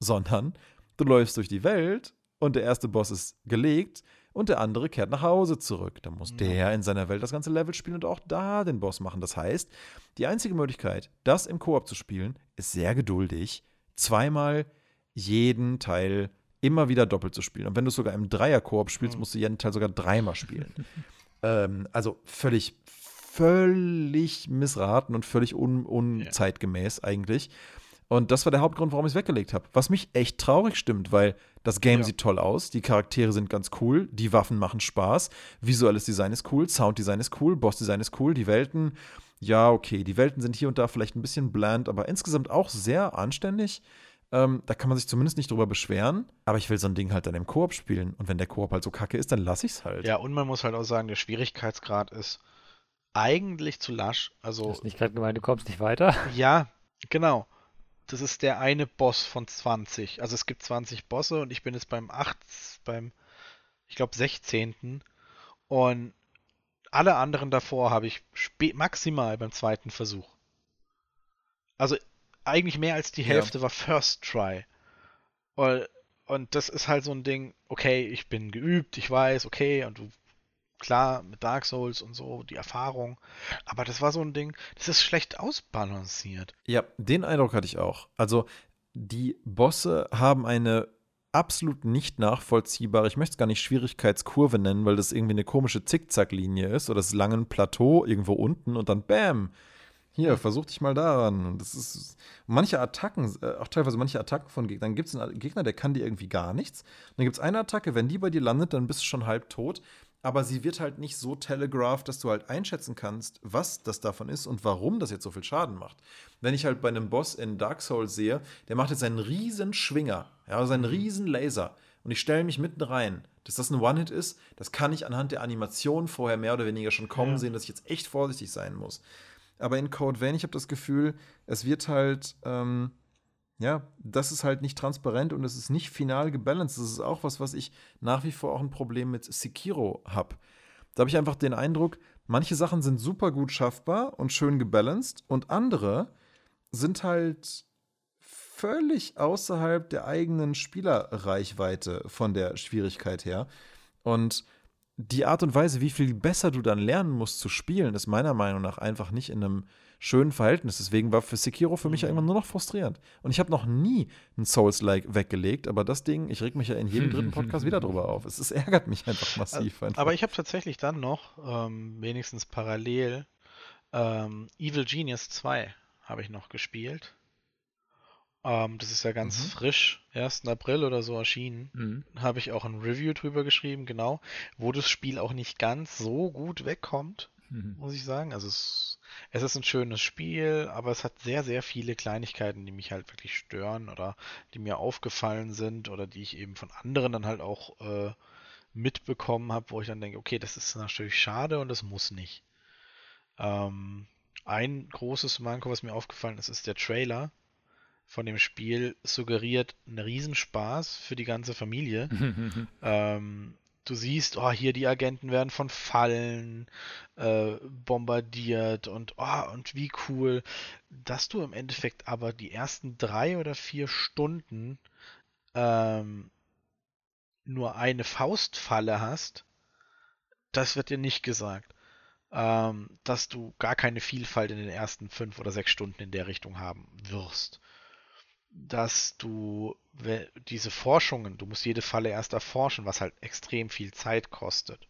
sondern du läufst durch die Welt und der erste Boss ist gelegt und der andere kehrt nach Hause zurück. Dann muss Ja. der in seiner Welt das ganze Level spielen und auch da den Boss machen. Das heißt, die einzige Möglichkeit, das im Koop zu spielen, ist sehr geduldig, zweimal jeden Teil immer wieder doppelt zu spielen. Und wenn du es sogar im Dreier-Koop spielst, Mhm. musst du jeden Teil sogar dreimal spielen. ähm, also völlig, völlig missraten und völlig un unzeitgemäß eigentlich. Und das war der Hauptgrund, warum ich es weggelegt habe. Was mich echt traurig stimmt, weil das Game Ja. sieht toll aus, die Charaktere sind ganz cool, die Waffen machen Spaß, visuelles Design ist cool, Sounddesign ist cool, Bossdesign ist cool, die Welten, ja, okay, die Welten sind hier und da vielleicht ein bisschen bland, aber insgesamt auch sehr anständig. Ähm, da kann man sich zumindest nicht drüber beschweren. Aber ich will so ein Ding halt dann im Koop spielen. Und wenn der Koop halt so kacke ist, dann lasse ich es halt. Ja, und man muss halt auch sagen, der Schwierigkeitsgrad ist eigentlich zu lasch. Du Also, hast nicht gerade gemeint, du kommst nicht weiter. ja, genau. Das ist der eine Boss von 20. Also es gibt 20 Bosse und ich bin jetzt beim 8, beim, ich glaube, 16. Und alle anderen davor habe ich maximal beim zweiten Versuch. Also eigentlich mehr als die Ja. Hälfte war First Try. Und, und das ist halt so ein Ding, okay, ich bin geübt, ich weiß, okay, und du, klar, mit Dark Souls und so, die Erfahrung. Aber das war so ein Ding, das ist schlecht ausbalanciert. Ja, den Eindruck hatte ich auch. Also, die Bosse haben eine absolut nicht nachvollziehbare, ich möchte es gar nicht Schwierigkeitskurve nennen, weil das irgendwie eine komische Zickzacklinie ist oder das lange Plateau irgendwo unten und dann Bam. Hier, versuch dich mal daran. Das ist manche Attacken, äh, auch teilweise manche Attacken von Gegnern. Gibt es einen Gegner, der kann dir irgendwie gar nichts. Dann gibt es eine Attacke, wenn die bei dir landet, dann bist du schon halb tot. Aber sie wird halt nicht so telegraphed, dass du halt einschätzen kannst, was das davon ist und warum das jetzt so viel Schaden macht. Wenn ich halt bei einem Boss in Dark Souls sehe, der macht jetzt einen riesen Schwinger, ja, also einen riesen Laser. Und ich stelle mich mitten rein. Dass das ein One-Hit ist, das kann ich anhand der Animation vorher mehr oder weniger schon kommen Ja. sehen, dass ich jetzt echt vorsichtig sein muss. Aber in Code Vein, ich habe das Gefühl, es wird halt, ähm, ja, das ist halt nicht transparent und es ist nicht final gebalanced. Das ist auch was, was ich nach wie vor auch ein Problem mit Sekiro habe. Da habe ich einfach den Eindruck, manche Sachen sind super gut schaffbar und schön gebalanced und andere sind halt völlig außerhalb der eigenen Spielerreichweite von der Schwierigkeit her. Und die Art und Weise, wie viel besser du dann lernen musst zu spielen, ist meiner Meinung nach einfach nicht in einem schönen Verhältnis. Deswegen war für Sekiro für mich ja irgendwann nur noch frustrierend. Und ich habe noch nie ein Souls-like weggelegt, aber das Ding, ich reg mich ja in jedem dritten Podcast wieder drüber auf. Es, es ärgert mich einfach massiv. Einfach. Aber ich habe tatsächlich dann noch, ähm, wenigstens parallel, ähm, Evil Genius 2 habe ich noch gespielt. Ähm, das ist ja ganz Mhm. frisch, 1. April oder so erschienen. Mhm. Habe ich auch ein Review drüber geschrieben, genau, wo das Spiel auch nicht ganz so gut wegkommt, Mhm. muss ich sagen. Also es, es ist ein schönes Spiel, aber es hat sehr, sehr viele Kleinigkeiten, die mich halt wirklich stören oder die mir aufgefallen sind oder die ich eben von anderen dann halt auch äh, mitbekommen habe, wo ich dann denke, okay, das ist natürlich schade und das muss nicht. Ähm, ein großes Manko, was mir aufgefallen ist, ist der Trailer von dem Spiel suggeriert einen Riesenspaß für die ganze Familie. Ähm, du siehst, oh, hier die Agenten werden von Fallen äh, bombardiert und oh, und wie cool, dass du im Endeffekt aber die ersten drei oder vier Stunden ähm, nur eine Faustfalle hast, das wird dir nicht gesagt. Ähm, dass du gar keine Vielfalt in den ersten fünf oder sechs Stunden in der Richtung haben wirst dass du diese Forschungen, du musst jede Falle erst erforschen, was halt extrem viel Zeit kostet.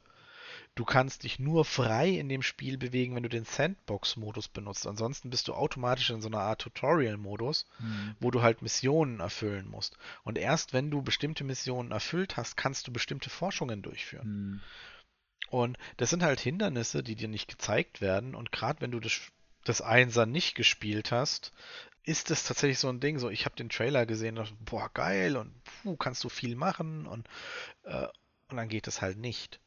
Du kannst dich nur frei in dem Spiel bewegen, wenn du den Sandbox-Modus benutzt. Ansonsten bist du automatisch in so einer Art Tutorial-Modus, Mhm. wo du halt Missionen erfüllen musst. Und erst wenn du bestimmte Missionen erfüllt hast, kannst du bestimmte Forschungen durchführen. Mhm. Und das sind halt Hindernisse, die dir nicht gezeigt werden. Und gerade wenn du das, das Einser nicht gespielt hast, ist das tatsächlich so ein Ding. So, ich habe den Trailer gesehen und dachte, boah, geil und puh, kannst du viel machen und, äh, und dann geht es halt nicht.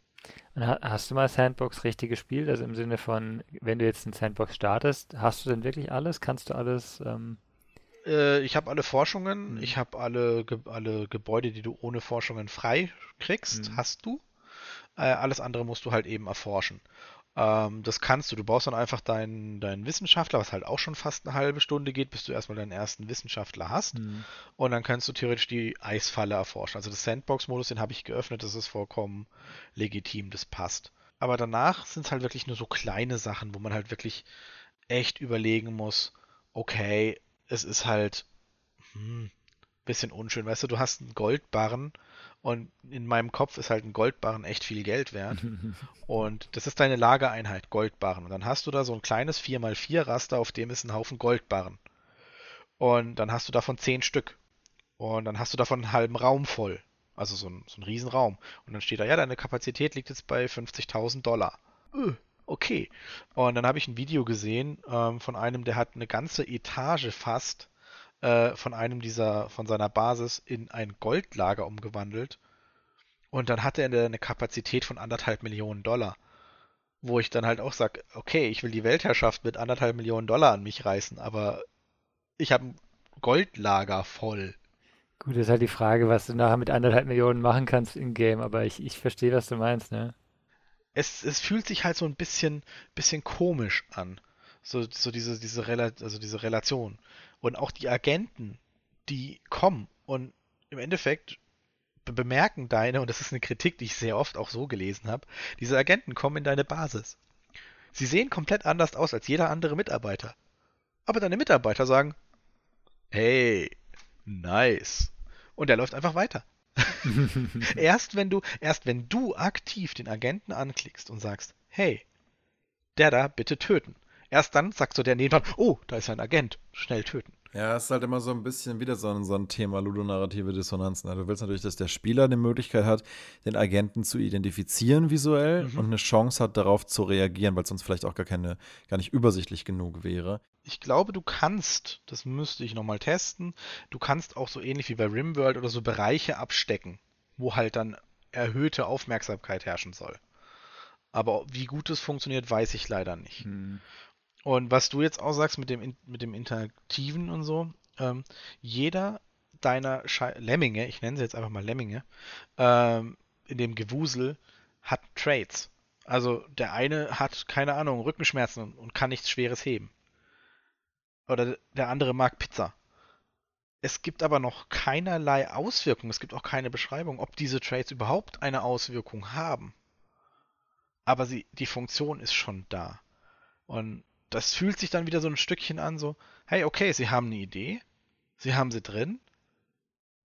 Und ha- hast du mal Sandbox richtig gespielt? Also im Sinne von, wenn du jetzt in Sandbox startest, hast du denn wirklich alles? Kannst du alles? Ähm, Äh, ich habe alle Forschungen, Mhm. ich habe alle, Ge alle Gebäude, die du ohne Forschungen frei kriegst, Mhm. hast du. Äh, alles andere musst du halt eben erforschen. Ähm, das kannst du. Du baust dann einfach deinen, deinen Wissenschaftler, was halt auch schon fast eine halbe Stunde geht, bis du erstmal deinen ersten Wissenschaftler hast. hm. Und dann kannst du theoretisch die Eisfalle erforschen. Also das Sandbox-Modus, den habe ich geöffnet, das ist vollkommen legitim, das passt. Aber danach sind es halt wirklich nur so kleine Sachen, wo man halt wirklich echt überlegen muss, okay, es ist halt hm, bisschen unschön. Weißt du, du hast einen Goldbarren und in meinem Kopf ist halt ein Goldbarren echt viel Geld wert. Und das ist deine Lagereinheit, Goldbarren. Und dann hast du da so ein kleines 4x4 Raster, auf dem ist ein Haufen Goldbarren. Und dann hast du davon 10 Stück. Und dann hast du davon einen halben Raum voll. Also so ein, so ein Riesenraum. Und dann steht da, ja, deine Kapazität liegt jetzt bei 50.000 Dollar. Öh, okay. Und dann habe ich ein Video gesehen ähm, von einem, der hat eine ganze Etage fast äh, von einem dieser, von seiner Basis in ein Goldlager umgewandelt. Und dann hatte er eine Kapazität von anderthalb Millionen Dollar. Wo ich dann halt auch sage, okay, ich will die Weltherrschaft mit anderthalb Millionen Dollar an mich reißen, aber ich habe ein Goldlager voll. Gut, ist halt die Frage, was du nachher mit anderthalb Millionen machen kannst in-game, aber ich, ich verstehe, was du meinst, ne? Es, es fühlt sich halt so ein bisschen, bisschen komisch an. So, so diese, diese, Rela also diese Relation. Und auch die Agenten, die kommen und im Endeffekt be bemerken deine, und das ist eine Kritik, die ich sehr oft auch so gelesen habe, diese Agenten kommen in deine Basis. Sie sehen komplett anders aus als jeder andere Mitarbeiter. Aber deine Mitarbeiter sagen, hey, nice. Und er läuft einfach weiter. Erst wenn du, erst wenn du aktiv den Agenten anklickst und sagst, hey, der da, bitte töten. Erst dann sagst du der nebenan, oh, da ist ein Agent, schnell töten. Ja, es ist halt immer so ein bisschen wieder so ein, so ein Thema ludonarrative Dissonanzen. Also du willst natürlich, dass der Spieler die Möglichkeit hat, den Agenten zu identifizieren visuell Mhm. und eine Chance hat, darauf zu reagieren, weil es sonst vielleicht auch gar keine, gar nicht übersichtlich genug wäre. Ich glaube, du kannst, das müsste ich nochmal testen, du kannst auch so ähnlich wie bei Rimworld oder so Bereiche abstecken, wo halt dann erhöhte Aufmerksamkeit herrschen soll. Aber wie gut es funktioniert, weiß ich leider nicht. Hm. Und was du jetzt auch sagst mit dem, mit dem Interaktiven und so, ähm, jeder deiner Schei Lemminge, ich nenne sie jetzt einfach mal Lemminge, ähm, in dem Gewusel hat Traits. Also der eine hat, keine Ahnung, Rückenschmerzen und, und kann nichts Schweres heben. Oder der andere mag Pizza. Es gibt aber noch keinerlei Auswirkung, es gibt auch keine Beschreibung, ob diese Traits überhaupt eine Auswirkung haben. Aber sie, die Funktion ist schon da. Und das fühlt sich dann wieder so ein Stückchen an, so, hey, okay, sie haben eine Idee, sie haben sie drin,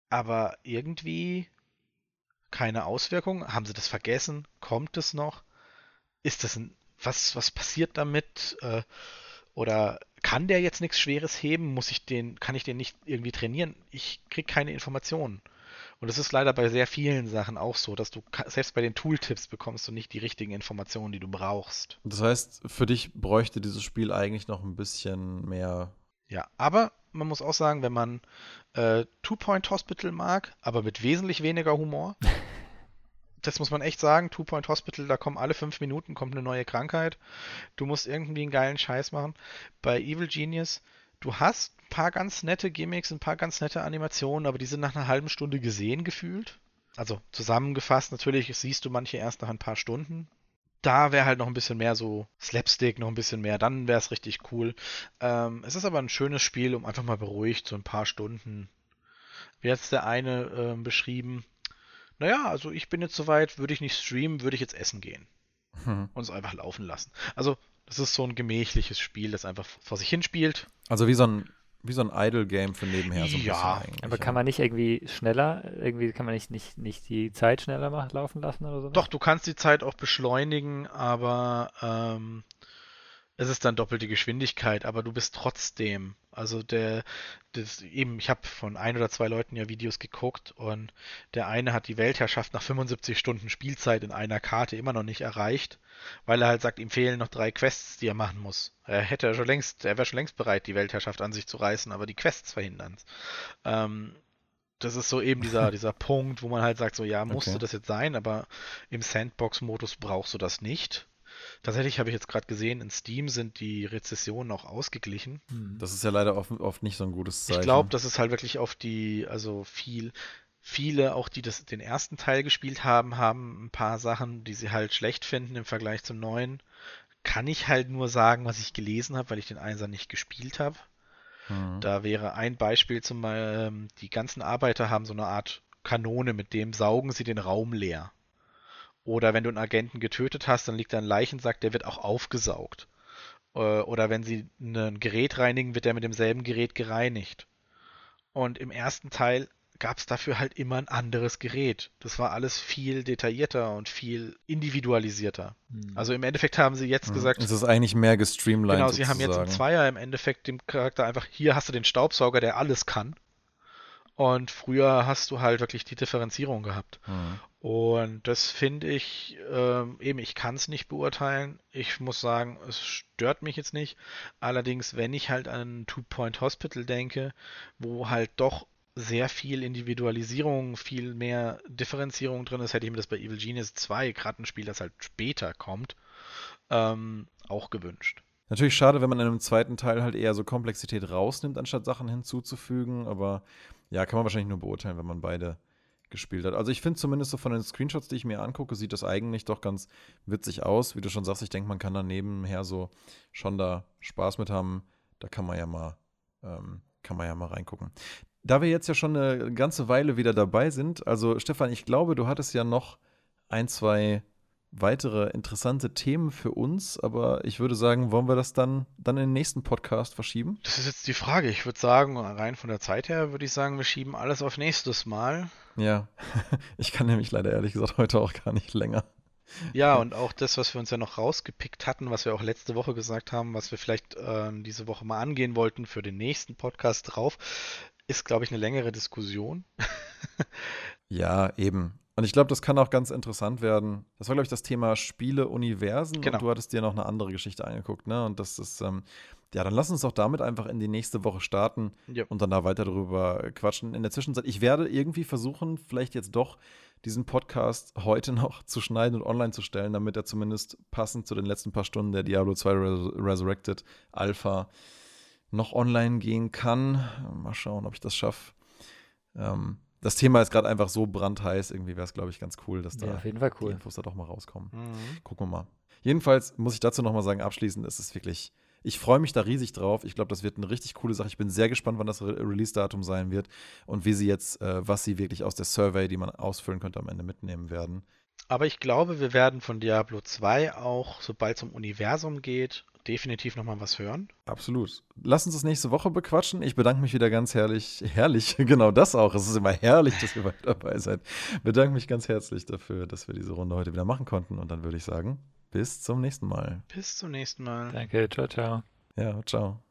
aber irgendwie keine Auswirkung. Haben sie das vergessen? Kommt es noch? Ist das ein, was, was passiert damit? Äh, oder kann der jetzt nichts Schweres heben? Muss ich den, kann ich den nicht irgendwie trainieren? Ich kriege keine Informationen. Und das ist leider bei sehr vielen Sachen auch so, dass du selbst bei den Tooltips bekommst du nicht die richtigen Informationen, die du brauchst. Das heißt, für dich bräuchte dieses Spiel eigentlich noch ein bisschen mehr. Ja, aber man muss auch sagen, wenn man äh, Two-Point Hospital mag, aber mit wesentlich weniger Humor, das muss man echt sagen, Two-Point Hospital, da kommen alle fünf Minuten kommt eine neue Krankheit. Du musst irgendwie einen geilen Scheiß machen. Bei Evil Genius, du hast ein paar ganz nette Gimmicks, ein paar ganz nette Animationen, aber die sind nach einer halben Stunde gesehen gefühlt. Also zusammengefasst, natürlich siehst du manche erst nach ein paar Stunden. Da wäre halt noch ein bisschen mehr so Slapstick, noch ein bisschen mehr, dann wäre es richtig cool. Ähm, es ist aber ein schönes Spiel, um einfach mal beruhigt so ein paar Stunden. Wie hat es der eine äh, beschrieben? Naja, also ich bin jetzt soweit, würde ich nicht streamen, würde ich jetzt essen gehen. Hm. Und es einfach laufen lassen. Also das ist so ein gemächliches Spiel, das einfach vor sich hin spielt. Also wie so ein, wie so ein Idle-Game für nebenher. So ja, aber kann man nicht irgendwie schneller, irgendwie kann man nicht, nicht, nicht die Zeit schneller machen, laufen lassen oder so? Doch, du kannst die Zeit auch beschleunigen, aber ähm, es ist dann doppelte Geschwindigkeit, aber du bist trotzdem. Also der, das eben, ich habe von ein oder zwei Leuten ja Videos geguckt und der eine hat die Weltherrschaft nach 75 Stunden Spielzeit in einer Karte immer noch nicht erreicht, weil er halt sagt, ihm fehlen noch drei Quests, die er machen muss. Er hätte schon längst, er wäre schon längst bereit, die Weltherrschaft an sich zu reißen, aber die Quests verhindern es. Ähm, das ist so eben dieser, dieser Punkt, wo man halt sagt, so ja, musste okay. das jetzt sein, aber im Sandbox-Modus brauchst du das nicht. Tatsächlich habe ich jetzt gerade gesehen, in Steam sind die Rezessionen auch ausgeglichen. Hm. Das ist ja leider oft, oft nicht so ein gutes Zeichen. Ich glaube, das ist halt wirklich auf die, also viel, viele, auch die das, den ersten Teil gespielt haben, haben ein paar Sachen, die sie halt schlecht finden im Vergleich zum neuen. Kann ich halt nur sagen, was ich gelesen habe, weil ich den Einser nicht gespielt habe. Mhm. Da wäre ein Beispiel zum Beispiel, ähm, die ganzen Arbeiter haben so eine Art Kanone, mit dem saugen sie den Raum leer. Oder wenn du einen Agenten getötet hast, dann liegt da ein Leichensack, der wird auch aufgesaugt. Äh, oder wenn sie ein Gerät reinigen, wird der mit demselben Gerät gereinigt. Und im ersten Teil gab es dafür halt immer ein anderes Gerät. Das war alles viel detaillierter und viel individualisierter. Hm. Also im Endeffekt haben sie jetzt hm. gesagt. Es ist eigentlich mehr gestreamlined. Genau, sie sozusagen. haben jetzt im Zweier im Endeffekt dem Charakter einfach, hier hast du den Staubsauger, der alles kann. Und früher hast du halt wirklich die Differenzierung gehabt. Mhm. Und das finde ich, ähm, eben, ich kann es nicht beurteilen. Ich muss sagen, es stört mich jetzt nicht. Allerdings, wenn ich halt an Two-Point Hospital denke, wo halt doch sehr viel Individualisierung, viel mehr Differenzierung drin ist, hätte ich mir das bei Evil Genius 2, gerade ein Spiel, das halt später kommt, ähm, auch gewünscht. Natürlich schade, wenn man in einem zweiten Teil halt eher so Komplexität rausnimmt, anstatt Sachen hinzuzufügen, aber ja, kann man wahrscheinlich nur beurteilen, wenn man beide gespielt hat. Also ich finde zumindest so von den Screenshots, die ich mir angucke, sieht das eigentlich doch ganz witzig aus. Wie du schon sagst, ich denke, man kann da nebenher so schon da Spaß mit haben. Da kann man ja mal, ähm, kann man ja mal reingucken. Da wir jetzt ja schon eine ganze Weile wieder dabei sind, also Stefan, ich glaube, du hattest ja noch ein, zwei weitere interessante Themen für uns, aber ich würde sagen, wollen wir das dann, dann in den nächsten Podcast verschieben? Das ist jetzt die Frage. Ich würde sagen, rein von der Zeit her würde ich sagen, wir schieben alles auf nächstes Mal. Ja, ich kann nämlich leider ehrlich gesagt heute auch gar nicht länger. Ja, und auch das, was wir uns ja noch rausgepickt hatten, was wir auch letzte Woche gesagt haben, was wir vielleicht äh, diese Woche mal angehen wollten für den nächsten Podcast drauf, ist, glaube ich, eine längere Diskussion. ja, eben. Und ich glaube, das kann auch ganz interessant werden. Das war, glaube ich, das Thema Spiele-Universen. Genau. Und du hattest dir noch eine andere Geschichte angeguckt, ne? Und das ist, ähm, ja, dann lass uns doch damit einfach in die nächste Woche starten ja. und dann da weiter drüber quatschen. In der Zwischenzeit, ich werde irgendwie versuchen, vielleicht jetzt doch diesen Podcast heute noch zu schneiden und online zu stellen, damit er zumindest passend zu den letzten paar Stunden der Diablo 2 Res Resurrected Alpha noch online gehen kann. Mal schauen, ob ich das schaffe. Ähm, das Thema ist gerade einfach so brandheiß. Irgendwie wäre es, glaube ich, ganz cool, dass da ja, auf jeden Fall cool. die Infos da doch mal rauskommen. Mhm. Gucken wir mal. Jedenfalls muss ich dazu noch mal sagen, abschließend ist es wirklich, ich freue mich da riesig drauf. Ich glaube, das wird eine richtig coole Sache. Ich bin sehr gespannt, wann das Re Release-Datum sein wird und wie sie jetzt, äh, was sie wirklich aus der Survey, die man ausfüllen könnte, am Ende mitnehmen werden. Aber ich glaube, wir werden von Diablo 2 auch, sobald es um Universum geht, definitiv nochmal was hören. Absolut. Lass uns das nächste Woche bequatschen. Ich bedanke mich wieder ganz herrlich. Herrlich, genau das auch. Es ist immer herrlich, dass ihr weiter dabei seid. Bedanke mich ganz herzlich dafür, dass wir diese Runde heute wieder machen konnten. Und dann würde ich sagen, bis zum nächsten Mal. Bis zum nächsten Mal. Danke, ciao, ciao. Ja, ciao.